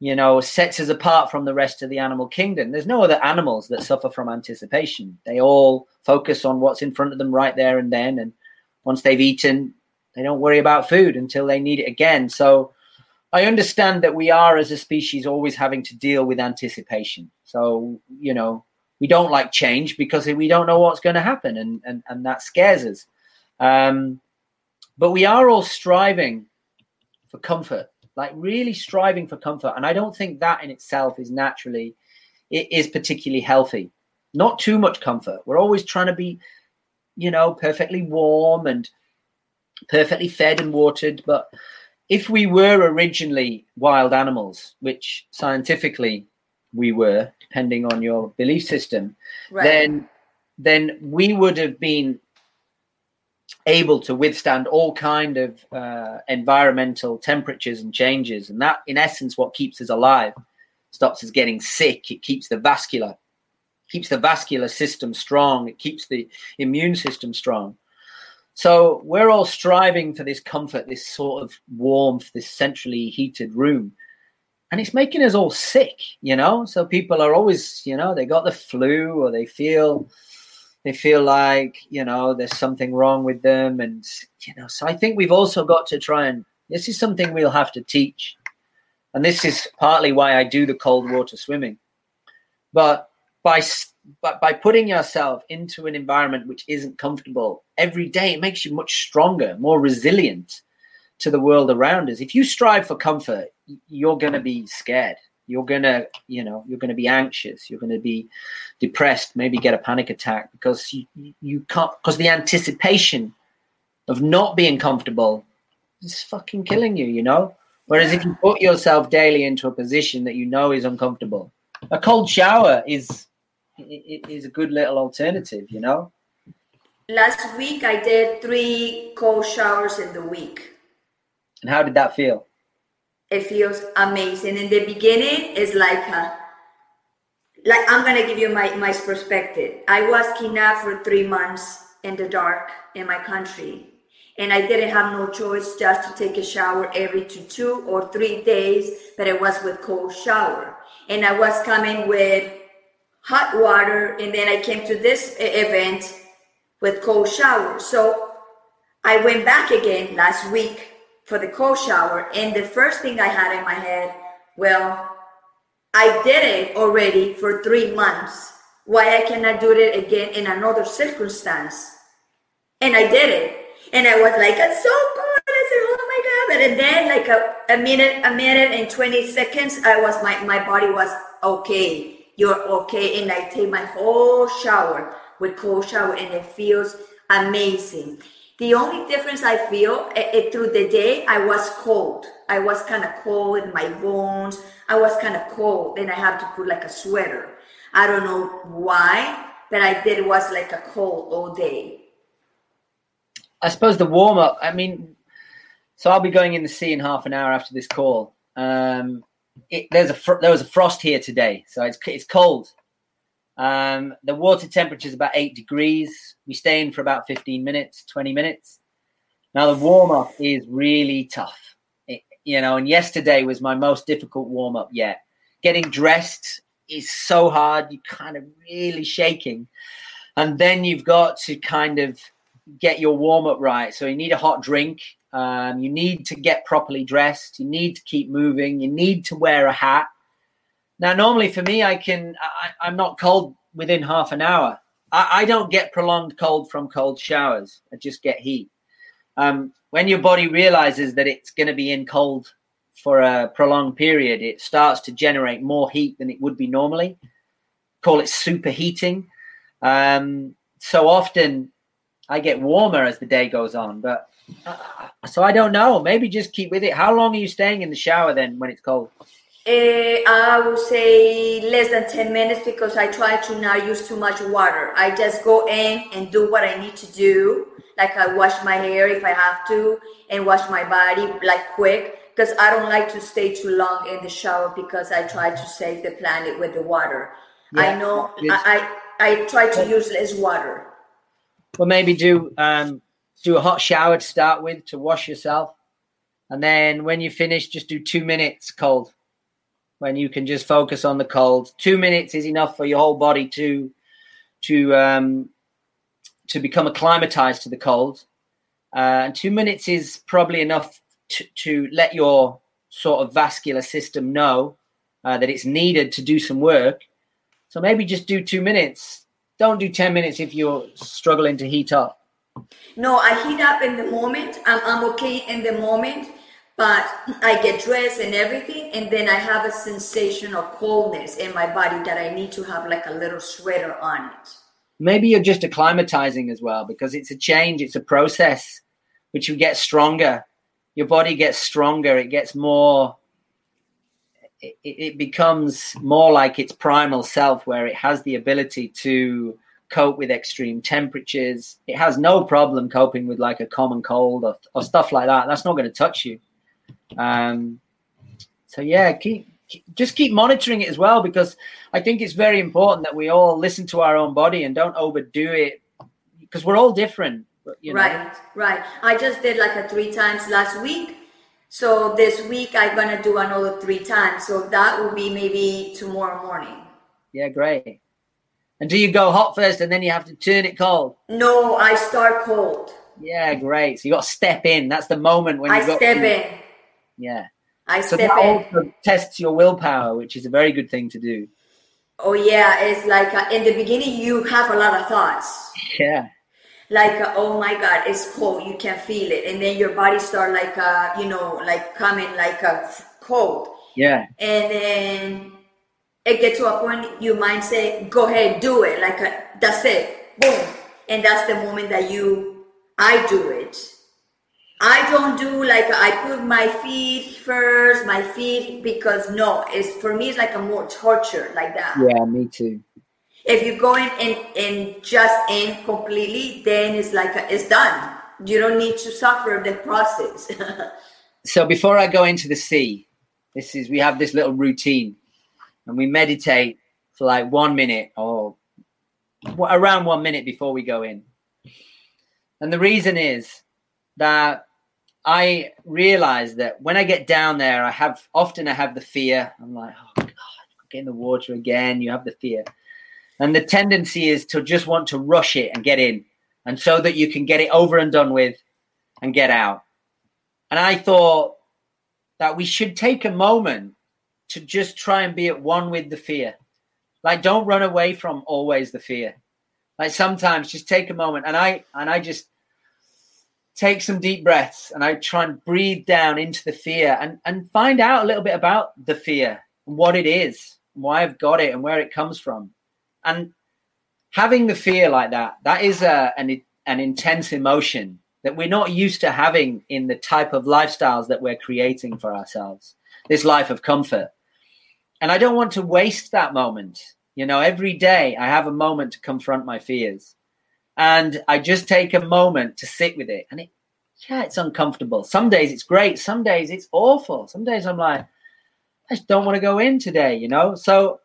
Speaker 1: you know sets us apart from the rest of the animal kingdom. There's no other animals that suffer from anticipation. They all focus on what's in front of them right there and then, and once they've eaten, they don't worry about food until they need it again. So I understand that we are as a species always having to deal with anticipation. So, you know, we don't like change because we don't know what's going to happen and, and, and that scares us. Um, but we are all striving for comfort, like really striving for comfort. And I don't think that in itself is naturally, it is particularly healthy. Not too much comfort. We're always trying to be, you know, perfectly warm and perfectly fed and watered. But if we were originally wild animals, which scientifically we were, depending on your belief system, right. then then we would have been able to withstand all kind of uh, environmental temperatures and changes. And that in essence what keeps us alive stops us getting sick. It keeps the vascular keeps the vascular system strong. It keeps the immune system strong so we're all striving for this comfort this sort of warmth this centrally heated room. And it's making us all sick you know? So people are always you know they got the flu or they feel they feel like you know there's something wrong with them. And you know so i think we've also got to try and this is something we'll have to teach. And this is partly why i do the cold water swimming. But by but by putting yourself into an environment which isn't comfortable every day, it makes you much stronger, more resilient to the world around us. If you strive for comfort, you're going to be scared. You're going to, you know, you're going to be anxious. You're going to be depressed, maybe get a panic attack because you, you can't, because the anticipation of not being comfortable is fucking killing you, you know? Whereas if you put yourself daily into a position that you know is uncomfortable, a cold shower is is a good little alternative, you know.
Speaker 2: Last week I did three cold showers in the week.
Speaker 1: And how did that feel?
Speaker 2: It feels amazing. In the beginning, it's like a, like I'm gonna give you my my perspective. I was kidnapped for three months in the dark in my country, and I didn't have no choice just to take a shower every two two or three days. But it was with cold shower, and I was coming with hot water, and then I came to this event with cold shower. So I went back again last week for the cold shower. And the first thing I had in my head, well, I did it already for three months. Why I cannot do it again in another circumstance? And I did it. And I was like, it's so good. I said, oh my God. And then like a, a minute, a minute and 20 seconds, I was, my, my body was okay. You're okay. And I take my whole shower with cold shower and it feels amazing. The only difference I feel it, it, through the day, I was cold. I was kind of cold in my bones. I was kind of cold, and I have to put like a sweater. I don't know why, but I did it was like a cold all day.
Speaker 1: I suppose the warm up. I mean, so I'll be going in the sea in half an hour after this call. Um, it, there's a fr- there was a frost here today, so it's it's cold. Um, the water temperature is about eight degrees. We stay in for about 15 minutes, 20 minutes. Now, the warm up is really tough, it, you know, and yesterday was my most difficult warm up yet. Getting dressed is so hard, you're kind of really shaking. And then you've got to kind of get your warm up right. So you need a hot drink. Um, you need to get properly dressed. You need to keep moving. You need to wear a hat. Now, normally for me, I can, I, am not cold within half an hour. I, I, don't get prolonged cold from cold showers. I just get heat. Um, when your body realizes that it's going to be in cold for a prolonged period, it starts to generate more heat than it would be normally. Call it superheating. Um, so often I get warmer as the day goes on, but uh, so I don't know. Maybe just keep with it. How long are you staying in the shower then when it's cold?
Speaker 2: Uh, I would say less than 10 minutes because I try to not use too much water. I just go in and do what I need to do. Like I wash my hair if I have to and wash my body like quick because I don't like to stay too long in the shower because I try to save the planet with the water. Yeah, I know I, I, I try to use less water.
Speaker 1: Well, maybe do um, do a hot shower to start with to wash yourself, and then when you finish, just do two minutes cold when you can just focus on the cold. Two minutes is enough for your whole body to to um, to become acclimatized to the cold. Uh, and two minutes is probably enough to, to let your sort of vascular system know uh, that it's needed to do some work. So maybe just do two minutes. Don't do 10 minutes if you're struggling to heat up.
Speaker 2: No, I heat up in the moment. I'm, I'm okay in the moment but I get dressed and everything, and then I have a sensation of coldness in my body that I need to have like a little sweater on it.
Speaker 1: Maybe you're just acclimatizing as well because it's a change, it's a process which you get stronger. Your body gets stronger, it gets more, it, it becomes more like its primal self where it has the ability to cope with extreme temperatures. It has no problem coping with like a common cold or, or stuff like that. That's not going to touch you. Um, so yeah, keep, keep, just keep monitoring it as well because I think it's very important that we all listen to our own body and don't overdo it because we're all different. You know?
Speaker 2: Right, right. I just did like a three times last week. So this week I'm gonna do another three times. So that will be maybe tomorrow morning.
Speaker 1: Yeah, great. And do you go hot first and then you have to turn it cold?
Speaker 2: No, I start cold.
Speaker 1: Yeah, great. So you got to step in. That's the moment when you
Speaker 2: I
Speaker 1: got
Speaker 2: step to, in.
Speaker 1: Yeah.
Speaker 2: I
Speaker 1: so
Speaker 2: step
Speaker 1: that
Speaker 2: in.
Speaker 1: also tests your willpower, which is a very good thing to do.
Speaker 2: Oh yeah, it's like uh, in the beginning you have a lot of thoughts.
Speaker 1: Yeah.
Speaker 2: Like uh, oh my god, it's cold. You can feel it, and then your body start like uh, you know like coming like a cold.
Speaker 1: Yeah.
Speaker 2: And then it get to a point you might say, "Go ahead, do it." Like a, uh, that's it, boom, and that's the moment that you I do it I don't do like I put my feet first, my feet because no, it's for me it's like a more torture like that.
Speaker 1: Yeah, me too.
Speaker 2: If you go in and, and just in completely, then it's like it's done. You don't need to suffer the process. [LAUGHS]
Speaker 1: so before I go into the sea, this is we have this little routine, and we meditate for like one minute or around one minute before we go in. And the reason is that I realize that when I get down there, I have often I have the fear. I'm like, oh God, get in the water again. You have the fear, and the tendency is to just want to rush it and get in, and so that you can get it over and done with, and get out. And I thought that we should take a moment to just try and be at one with the fear. Like, don't run away from always the fear. Like sometimes, just take a moment, and I and I just take some deep breaths and I try and breathe down into the fear and, and find out a little bit about the fear and what it is, why I've got it and where it comes from. And having the fear like that, that is a, an, an intense emotion that we're not used to having in the type of lifestyles that we're creating for ourselves, this life of comfort. And I don't want to waste that moment. You know, every day I have a moment to confront my fears and I just take a moment to sit with it. And it, yeah, it's uncomfortable. Some days it's great. Some days it's awful. Some days I'm like, I just don't want to go in today, you know? So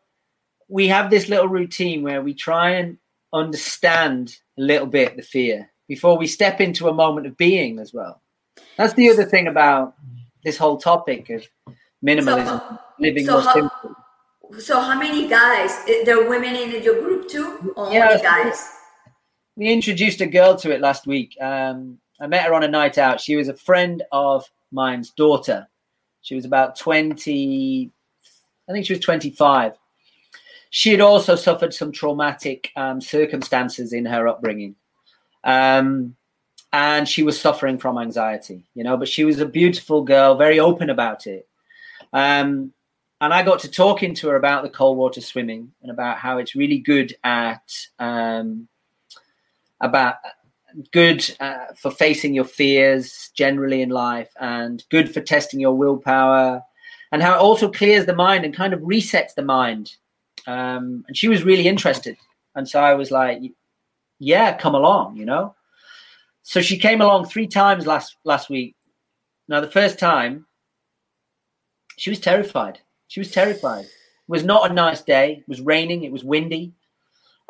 Speaker 1: we have this little routine where we try and understand a little bit the fear before we step into a moment of being as well. That's the other thing about this whole topic of minimalism, so, living so more how, simply.
Speaker 2: So, how many guys? There are women in your group too, or yeah, guys?
Speaker 1: we introduced a girl to it last week. Um, I met her on a night out. She was a friend of mine's daughter. She was about 20, I think she was 25. She had also suffered some traumatic um, circumstances in her upbringing. Um, and she was suffering from anxiety, you know, but she was a beautiful girl, very open about it. Um, and I got to talking to her about the cold water swimming and about how it's really good at um, about good uh, for facing your fears generally in life and good for testing your willpower and how it also clears the mind and kind of resets the mind um, and she was really interested. And so i was like yeah come along you know? So she came along three times last last week. Now the first time she was terrified. She was terrified. It was not a nice day. It was raining. It was windy.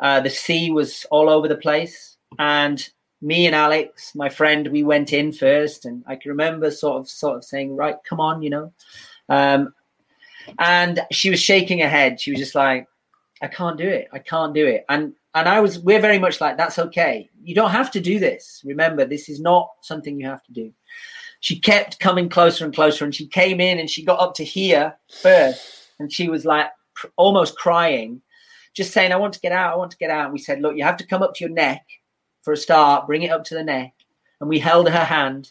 Speaker 1: Uh, the sea was all over the place. And me and Alex, my friend, we went in first, and I can remember sort of sort of saying, "Right, come on," you know. Um, and she was shaking her head. She was just like, "I can't do it. I can't do it." And and I was, we're very much like, "That's okay. You don't have to do this. Remember, this is not something you have to do." She kept coming closer and closer, and she came in and she got up to here first, and she was like pr- almost crying, just saying, "I want to get out. I want to get out." And we said, "Look, you have to come up to your neck." for a start, bring it up to the neck. And we held her hand,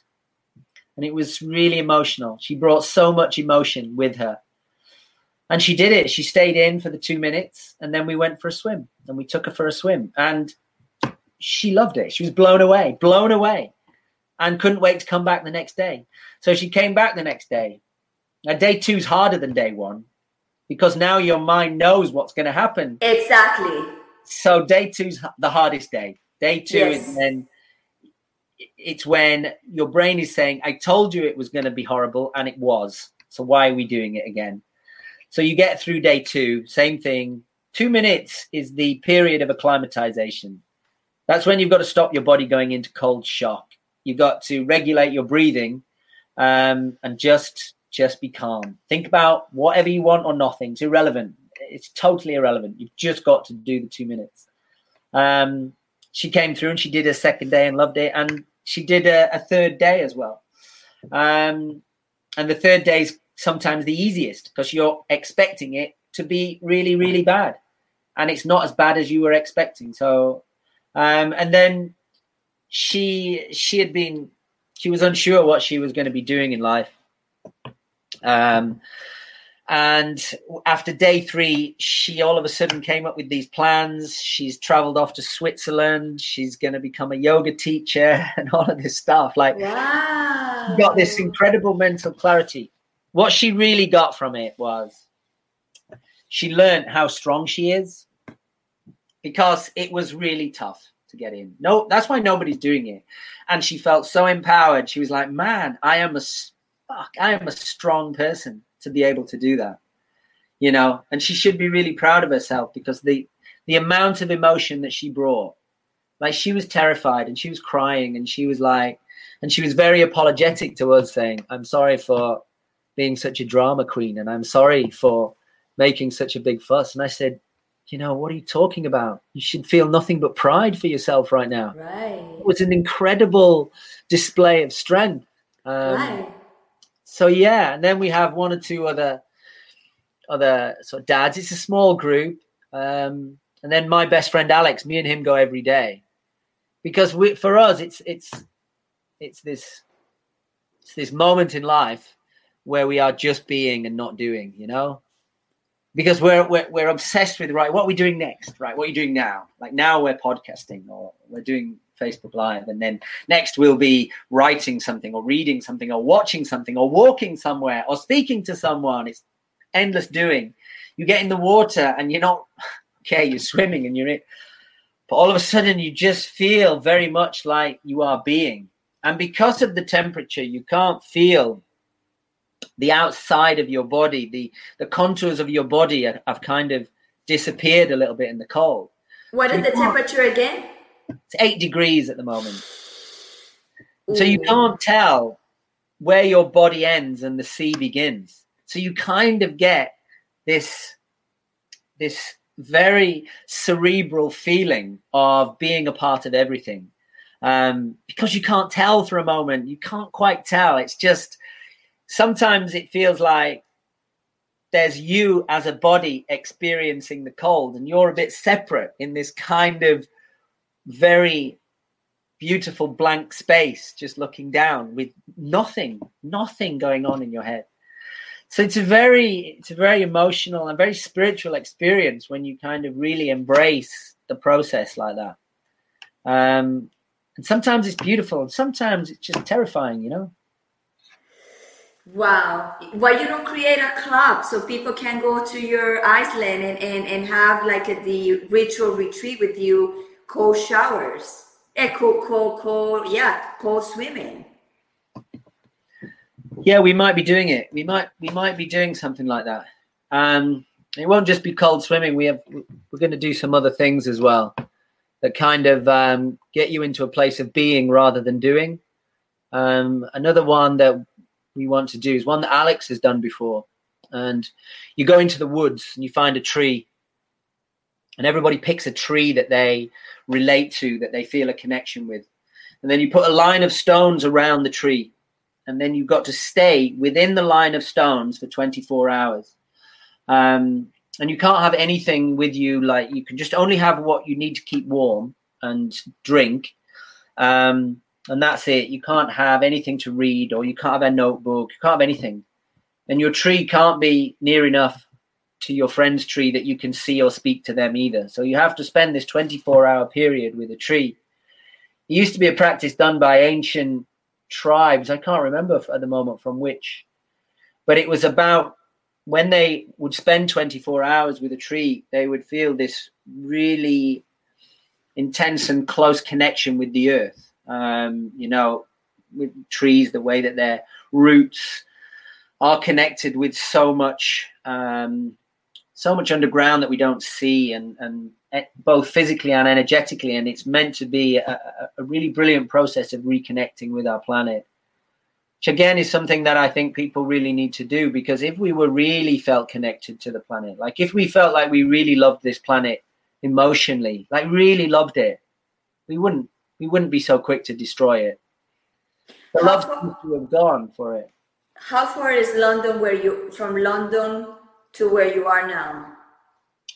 Speaker 1: and it was really emotional. She brought so much emotion with her. And she did it. She stayed in for the two minutes, and then we went for a swim, and we took her for a swim. And she loved it. She was blown away, blown away, and couldn't wait to come back the next day. So she came back the next day. Now, day two is harder than day one because now your mind knows what's going to happen.
Speaker 2: Exactly.
Speaker 1: So day two's the hardest day. Day two yes. is when it's when your brain is saying, I told you it was going to be horrible, and it was. So why are we doing it again? So you get through day two, same thing. Two minutes is the period of acclimatization. That's when you've got to stop your body going into cold shock. You've got to regulate your breathing um, and just just be calm. Think about whatever you want or nothing. It's irrelevant. It's totally irrelevant. You've just got to do the two minutes. Um, she came through and she did a second day and loved it, and she did a, a third day as well. Um, and the third day is sometimes the easiest because you're expecting it to be really, really bad. and it's not as bad as you were expecting. So, um, and then she she had been she was unsure what she was going to be doing in life. Um, and after day three, she all of a sudden came up with these plans. She's traveled off to Switzerland. She's going to become a yoga teacher [LAUGHS] and all of this stuff. Like,
Speaker 2: wow.
Speaker 1: got this incredible mental clarity. What she really got from it was she learned how strong she is because it was really tough to get in. No, that's why nobody's doing it. And she felt so empowered. She was like, "Man, I am a fuck, I am a strong person to be able to do that." You know, and she should be really proud of herself because the the amount of emotion that she brought. Like she was terrified and she was crying and she was like and she was very apologetic to us saying, "I'm sorry for being such a drama queen and I'm sorry for making such a big fuss." And I said, you know, what are you talking about? You should feel nothing but pride for yourself right now.
Speaker 2: Right.
Speaker 1: It was an incredible display of strength. Um,
Speaker 2: right.
Speaker 1: So yeah, and then we have one or two other other sort of dads. It's a small group, um, and then my best friend Alex. Me and him go every day because we, for us, it's it's it's this it's this moment in life where we are just being and not doing. You know, because we're, we're we're obsessed with right what are we doing next right? What are you doing now? Like now we're podcasting or we're doing facebook live and then next we'll be writing something or reading something or watching something or walking somewhere or speaking to someone. It's endless doing. You get in the water and you're not [LAUGHS] okay you're swimming and you're in but all of a sudden you just feel very much like you are being. And because of the temperature you can't feel the outside of your body, the the contours of your body have, have kind of disappeared a little bit in the cold.
Speaker 2: What is the temperature again?
Speaker 1: It's eight degrees at the moment. Ooh. So you can't tell where your body ends and the sea begins. So you kind of get this this very cerebral feeling of being a part of everything. Um, because you can't tell for a moment, you can't quite tell. It's just sometimes it feels like there's you as a body experiencing the cold and you're a bit separate in this kind of very beautiful blank space just looking down with nothing nothing going on in your head. So it's a very it's a very emotional and very spiritual experience when you kind of really embrace the process like that. Um and sometimes it's beautiful and sometimes it's just terrifying you know
Speaker 2: Wow. Why you don't create a club so people can go to your Iceland and, and, and have like a, the ritual retreat with you, cold showers. Eh, cold, cold, cold, yeah, cold swimming.
Speaker 1: Yeah, we might be doing it. We might we might be doing something like that. Um it won't just be cold swimming. We have we're going to do some other things as well that kind of um, get you into a place of being rather than doing. Um, another one that we want to do is one that Alex has done before. And you go into the woods and you find a tree, and everybody picks a tree that they relate to, that they feel a connection with. And then you put a line of stones around the tree, and then you've got to stay within the line of stones for 24 hours. Um, and you can't have anything with you, like you can just only have what you need to keep warm and drink. Um, and that's it. You can't have anything to read, or you can't have a notebook. You can't have anything, and your tree can't be near enough to your friend's tree that you can see or speak to them either. So you have to spend this 24-hour period with a tree. It used to be a practice done by ancient tribes. I can't remember at the moment from which, but it was about when they would spend 24 hours with a tree, they would feel this really intense and close connection with the earth um, you know, with trees, the way that their roots are connected with so much, um, so much underground that we don't see, and and both physically and energetically, and it's meant to be a, a really brilliant process of reconnecting with our planet. Which again is something that I think people really need to do because if we were really felt connected to the planet, like if we felt like we really loved this planet emotionally, like really loved it, we wouldn't we wouldn't be so quick to destroy it. The how love far, to have gone for it.
Speaker 2: How far is London where you from London to where you are now?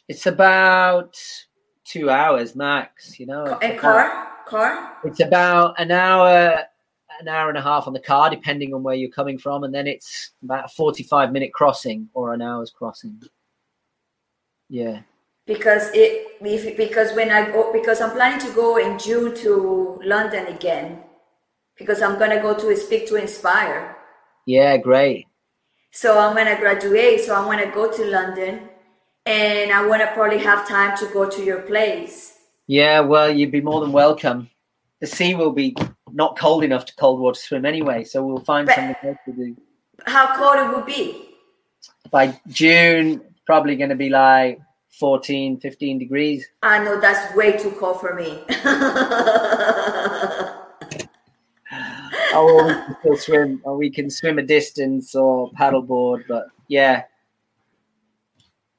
Speaker 1: It's about two hours max. You know,
Speaker 2: A
Speaker 1: about-
Speaker 2: car? Car?
Speaker 1: It's about an hour, an hour and a half on the car, depending on where you're coming from, and then it's about a 45 minute crossing or an hour's crossing. Yeah.
Speaker 2: Because it if, because when I go because I'm planning to go in June to London again because I'm gonna go to speak to Inspire.
Speaker 1: Yeah, great.
Speaker 2: So I'm gonna graduate. So I want to go to London, and I want to probably have time to go to your place.
Speaker 1: Yeah, well, you'd be more than welcome. The sea will be not cold enough to cold water swim anyway, so we'll find
Speaker 2: But-
Speaker 1: something else to do.
Speaker 2: How cold it will be?
Speaker 1: By June, probably going to be like 14, 15 degrees.
Speaker 2: I know that's way too cold for me. [LAUGHS]
Speaker 1: Oh, we can still swim, or we can swim a distance or paddleboard, but yeah.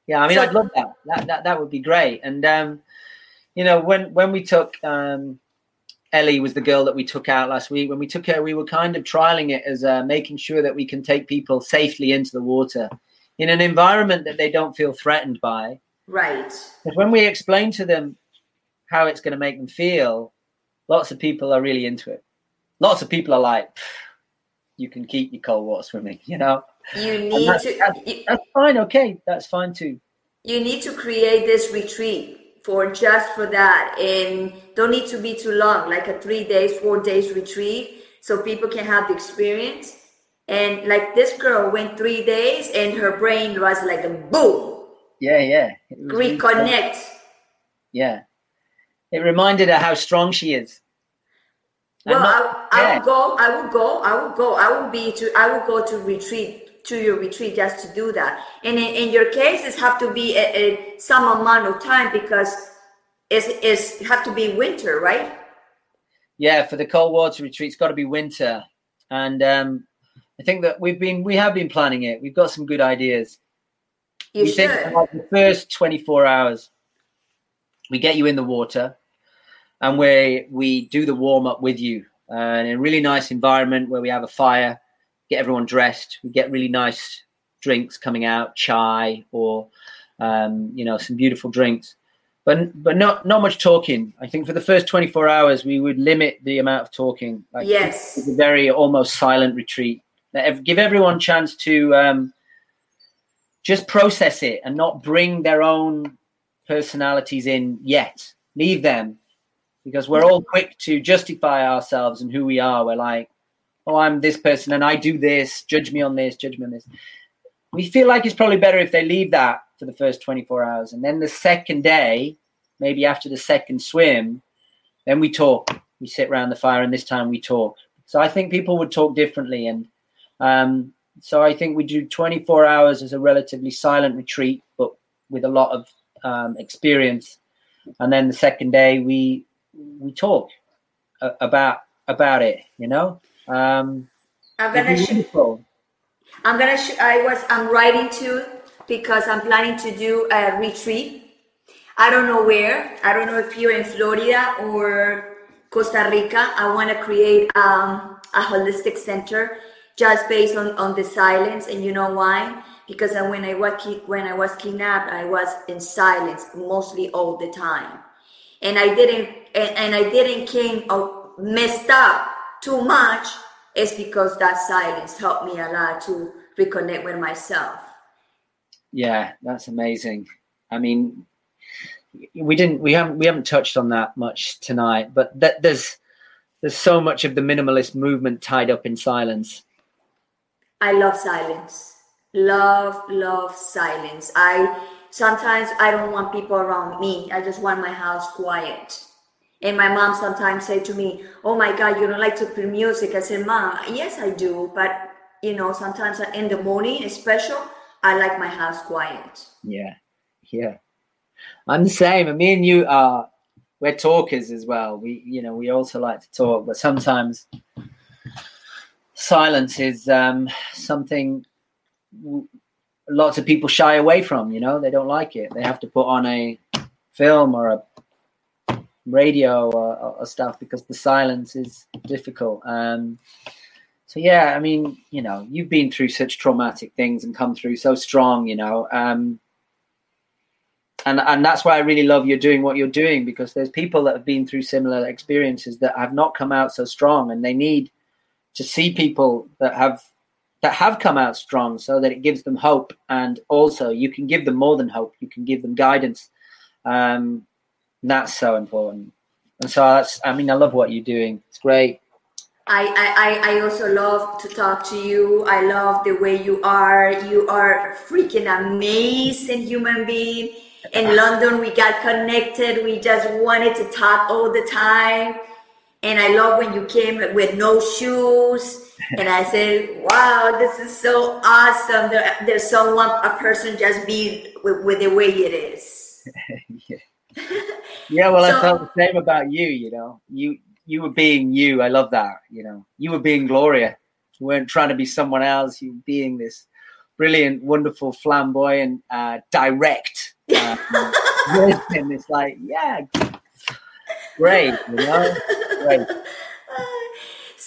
Speaker 1: Yeah, I mean,
Speaker 2: So-
Speaker 1: I'd love that. That that that would be great. And um, you know, when when we took um, Ellie was the girl that we took out last week. When we took her, we were kind of trialing it as uh, making sure that we can take people safely into the water in an environment that they don't feel threatened by.
Speaker 2: Right.
Speaker 1: Because when we explain to them how it's going to make them feel, lots of people are really into it. Lots of people are like, "You can keep your cold water swimming," [LAUGHS] you know.
Speaker 2: You need
Speaker 1: that's,
Speaker 2: to
Speaker 1: that's,
Speaker 2: you,
Speaker 1: that's fine. Okay, that's fine too.
Speaker 2: you need to create this retreat for just for that and don't need to be too long like a three days four days retreat so people can have the experience and like this girl went three days and her brain was like a boom
Speaker 1: Yeah, yeah. Was really
Speaker 2: reconnect
Speaker 1: Yeah, it reminded her how strong she is. And
Speaker 2: well
Speaker 1: not-
Speaker 2: I, I
Speaker 1: yeah.
Speaker 2: will go i will go i will go i will be to i will go to retreat to your retreat just to do that and in, in your case it have to be a, a some amount of time because it's, it's have to be winter right
Speaker 1: yeah, for the cold water retreat, it's got to be winter, and um, I think that we've been we have been planning it. We've got some good ideas.
Speaker 2: You
Speaker 1: we
Speaker 2: should
Speaker 1: the first 24 hours, we get you in the water, and we we do the warm up with you uh, in a really nice environment where we have a fire, get everyone dressed, we get really nice drinks coming out, chai or um, you know some beautiful drinks. But, but not not much talking. I think for the first 24 hours we would limit the amount of talking. Like
Speaker 2: yes
Speaker 1: it's a very almost silent retreat. Give everyone a chance to um, just process it and not bring their own personalities in yet. Leave them because we're all quick to justify ourselves and who we are. We're like, oh, I'm this person and I do this. Judge me on this. Judge me on this. We feel like it's probably better if they leave that for the first 24 hours. And then the second day, maybe after the second swim, then we talk. We sit around the fire and this time we talk. So I think people would talk differently. And um, so I think we do 24 hours as a relatively silent retreat, but with a lot of um, experience. And then the second day we we talk uh, about about it. You know, um,
Speaker 2: i'm gonna sh- i'm gonna sh- i was i'm writing to because i'm planning to do a retreat i don't know where i don't know if you're in florida or costa rica i want to create um, a holistic center just based on, on the silence and you know why because when i was when i was kidnapped i was in silence mostly all the time and I didn't and, and I didn't came messed up too much is because that silence helped me a lot to reconnect with myself.
Speaker 1: Yeah, that's amazing. I mean, we didn't we haven't we haven't touched on that much tonight, but that there's there's so much of the minimalist movement tied up in silence.
Speaker 2: I love silence. Love, love silence. I sometimes I don't want people around me. I just want my house quiet. And my mom sometimes say to me, "Oh my God, you don't like to play music?" I said, "Mom, yes, I do, but you know, sometimes in the morning, especially, I like my house quiet."
Speaker 1: Yeah, yeah. I'm the same. And me and you are we're talkers as well. We you know we also like to talk, but sometimes silence is um, something lots of people shy away from. You know, they don't like it. They have to put on a film or a radio or, or, or stuff because the silence is difficult. Um, so yeah, I mean, you know, you've been through such traumatic things and come through so strong. You know. Um, and and that's why I really love you're doing what you're doing because there's people that have been through similar experiences that have not come out so strong, and they need to see people that have that have come out strong so that it gives them hope and also you can give them more than hope you can give them guidance um, that's so important and so that's i mean i love what you're doing it's great
Speaker 2: I, I, I also love to talk to you. I love the way you are. You are freaking amazing human being. In [LAUGHS] London, we got connected. We just wanted to talk all the time. And I love when you came with no shoes. And I said, wow, this is so awesome. There, there's someone, a person just be with, with the way it is. [LAUGHS]
Speaker 1: yeah. yeah, well, so, I felt the same about you, you know. You you were being you. I love that. You know, you were being Gloria. You weren't trying to be someone else. You were being this brilliant, wonderful, flamboyant, uh, direct. [LAUGHS] Uh, and it's like, yeah, great. You know, [LAUGHS]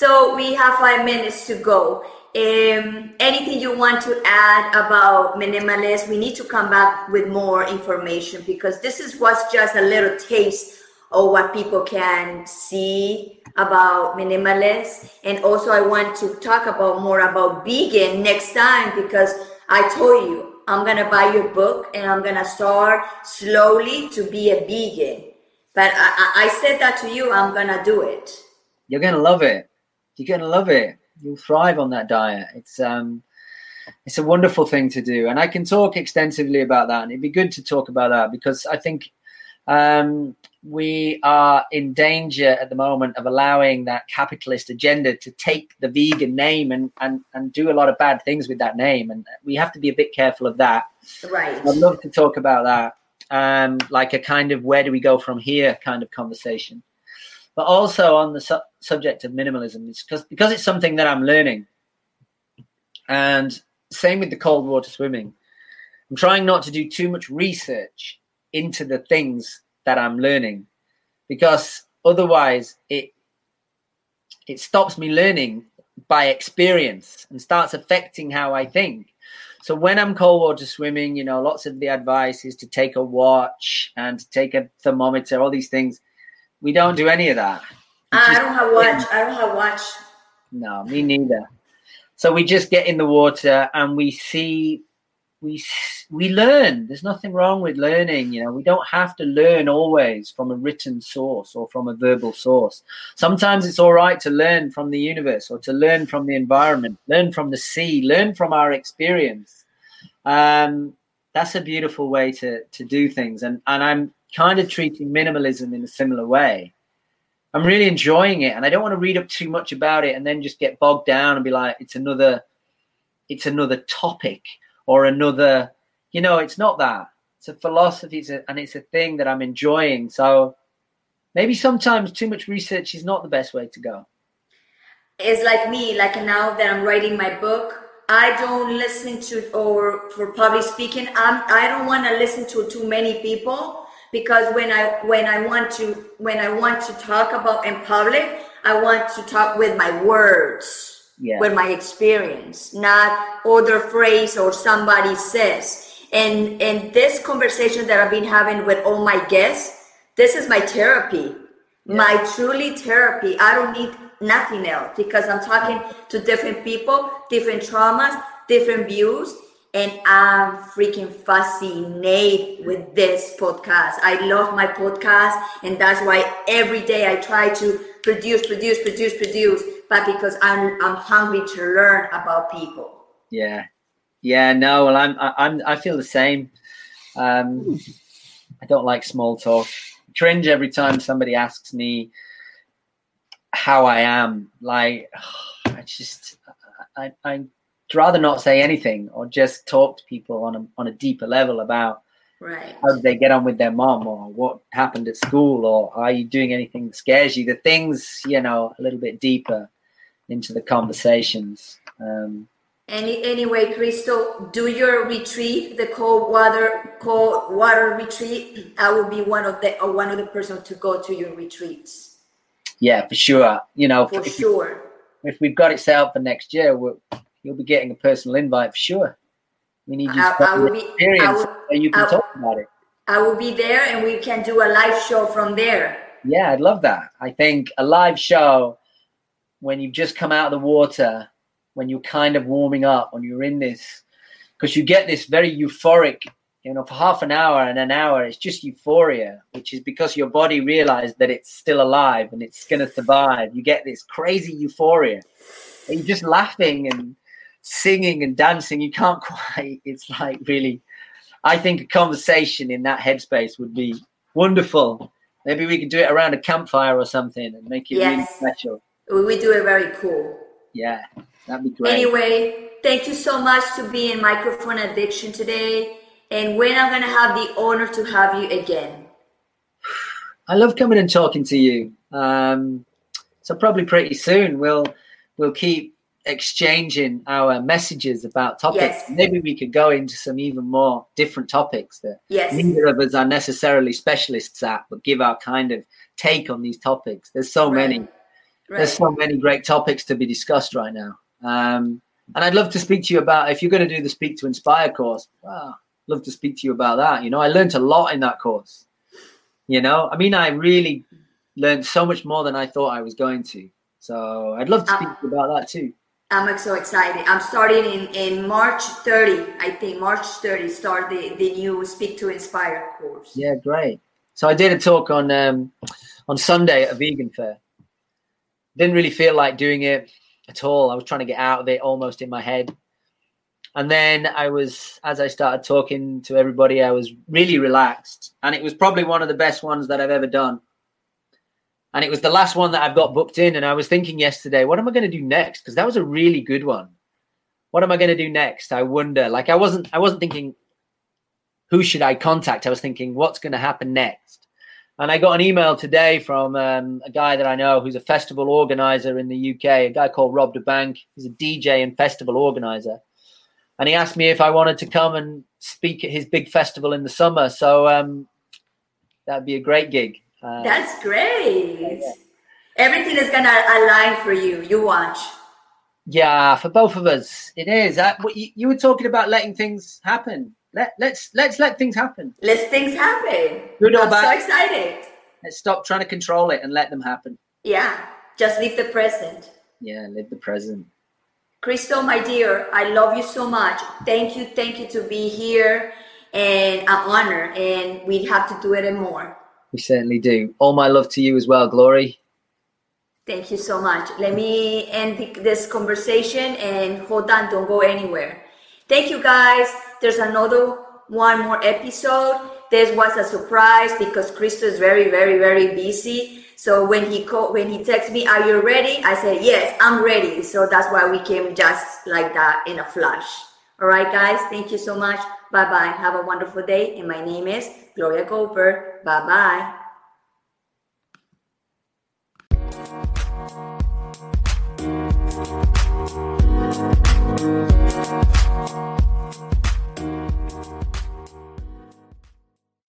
Speaker 2: So we have five minutes to go. Um, anything you want to add about minimalist? We need to come back with more information because this is what's just a little taste of what people can see about minimalist. And also, I want to talk about more about vegan next time because I told you I'm gonna buy your book and I'm gonna start slowly to be a vegan. But I, I said that to you, I'm gonna do it.
Speaker 1: You're gonna love it. You're gonna love it. You'll thrive on that diet. It's um it's a wonderful thing to do and i can talk extensively about that and it'd be good to talk about that because i think um, we are in danger at the moment of allowing that capitalist agenda to take the vegan name and, and, and do a lot of bad things with that name. And we have to be a bit careful of that.
Speaker 2: Right.
Speaker 1: I'd love to talk about that. Um, like a kind of where do we go from here kind of conversation. But also on the su- subject of minimalism, it's because because it's something that I'm learning. And same with the cold water swimming. I'm trying not to do too much research into the things that I'm learning because otherwise it it stops me learning by experience and starts affecting how I think. So when I'm cold water swimming, you know, lots of the advice is to take a watch and to take a thermometer, all these things. We don't do any of that.
Speaker 2: Ah, I don't have a watch. I don't have a watch.
Speaker 1: No, me neither. So we just get in the water and we see we we learn. There's nothing wrong with learning. You know, we don't have to learn always from a written source or from a verbal source. Sometimes it's all right to learn from the universe or to learn from the environment, learn from the sea, learn from our experience. Um, that's a beautiful way to to do things, and and I'm kind of treating minimalism in a similar way. I'm really enjoying it, and I don't want to read up too much about it and then just get bogged down and be like, it's another, it's another topic or another. You know, it's not that. It's a philosophy, it's a, and it's a thing that I'm enjoying. So maybe sometimes too much research is not the best way to go.
Speaker 2: It's like me, like now that I'm writing my book, I don't listen to or for public speaking, I'm I don't want to listen to too many people because when I when I want to when I want to talk about in public, I want to talk with my words yeah. with my experience, not other phrase or somebody says. And and this conversation that I've been having with all my guests, this is my therapy, yeah. my truly therapy. I don't need nothing else because I'm talking to different people, different traumas, different views, and I'm freaking fascinated with this podcast. I love my podcast, and that's why every day I try to produce, produce, produce, produce but because I'm I'm hungry to learn about people.
Speaker 1: Yeah, yeah. No, well, I'm I'm I feel the same. Um, I don't like small talk. Cringe every time somebody asks me how I am. Like, [SIGHS] I just I I'd rather not say anything or just talk to people on a on a deeper level about
Speaker 2: Right.
Speaker 1: How did they get on with their mom or what happened at school or are you doing anything that scares you? The things, you know, a little bit deeper into the conversations. Um,
Speaker 2: Any, anyway, Crystal, do your retreat, the cold water cold water retreat. I will be one of the uh, one of the person to go to your retreats.
Speaker 1: Yeah, for sure. You know,
Speaker 2: for if, sure.
Speaker 1: If we've got it set up for next year, we'll, you'll be getting a personal invite for sure. We need you to I, I will be, experience will, so you can talk about it.
Speaker 2: I will be there and we can do a live show from there.
Speaker 1: Yeah, I'd love that. I think a live show when you've just come out of the water, when you're kind of warming up, when you're in this, because you get this very euphoric, you know, for half an hour and an hour, it's just euphoria, which is because your body realized that it's still alive and it's going to survive. You get this crazy euphoria. And you're just laughing and singing and dancing. You can't [LAUGHS] quite, it's like really, I think a conversation in that headspace would be wonderful. Maybe we could do it around a campfire or something and make it
Speaker 2: Yes.
Speaker 1: really special.
Speaker 2: We do it very cool.
Speaker 1: Yeah, that'd be great.
Speaker 2: Anyway, thank you so much to be in Microphone Addiction today. And when I'm going to have the honor to have you again.
Speaker 1: I love coming and talking to you. Um, so probably pretty soon we'll we'll keep exchanging our messages about topics.
Speaker 2: Yes.
Speaker 1: Maybe we could go into some even more different topics that
Speaker 2: Yes.
Speaker 1: neither of us are necessarily specialists at, but give our kind of take on these topics. There's so many.
Speaker 2: Right.
Speaker 1: There's so many great topics to be discussed right now. Um, and I'd love to speak to you about if you're going to do the Speak to Inspire course. Wow, love to speak to you about that. You know, I learned a lot in that course. You know, I mean, I really learned so much more than I thought I was going to. So I'd love to speak to you about that too.
Speaker 2: I'm so excited. I'm starting in, in March 30. I think March 30 start the, the new Speak to Inspire course.
Speaker 1: Yeah, great. So I did a talk on um, on Sunday at a vegan fair. Didn't really feel like doing it at all. I was trying to get out of it almost in my head. And then I was, as I started talking to everybody, I was really relaxed. And it was probably one of the best ones that I've ever done. And it was the last one that I've got booked in. And I was thinking yesterday, what am I going to do next? Because that was a really good one. What am I going to do next? I wonder. Like I wasn't, I wasn't thinking, who should I contact? I was thinking, what's going to happen next? And I got an email today from um, a guy that I know who's a festival organizer in the UK, a guy called Rob da Bank. He's a DJ and festival organizer. And he asked me if I wanted to come and speak at his big festival in the summer. So um, that'd be a great gig. Uh,
Speaker 2: That's great. Everything is going to align for you. You watch.
Speaker 1: yeah, for both of us, it is. Uh, what you, you were talking about letting things happen. Let, let's let's let things happen.
Speaker 2: Let things happen.
Speaker 1: Good or
Speaker 2: I'm so
Speaker 1: bad.
Speaker 2: excited.
Speaker 1: Let's stop trying to control it and let them happen.
Speaker 2: Yeah, just live the present.
Speaker 1: Yeah, live the present.
Speaker 2: Crystal, my dear, I love you so much. Thank you, thank you to be here and an honor. And we have to do it and more.
Speaker 1: We certainly do. All my love to you as well, Glory.
Speaker 2: Thank you so much. Let me end this conversation and hold on, don't go anywhere. Thank you guys. There's another one more episode. This was a surprise because Crystal is very, very, very busy. So when he called, when he texted me, "Are you ready?" I said, "Yes, I'm ready." So that's why we came just like that in a flash. All right, guys. Thank you so much. Bye bye. Have a wonderful day. And my name is Gloria Cooper. Bye bye.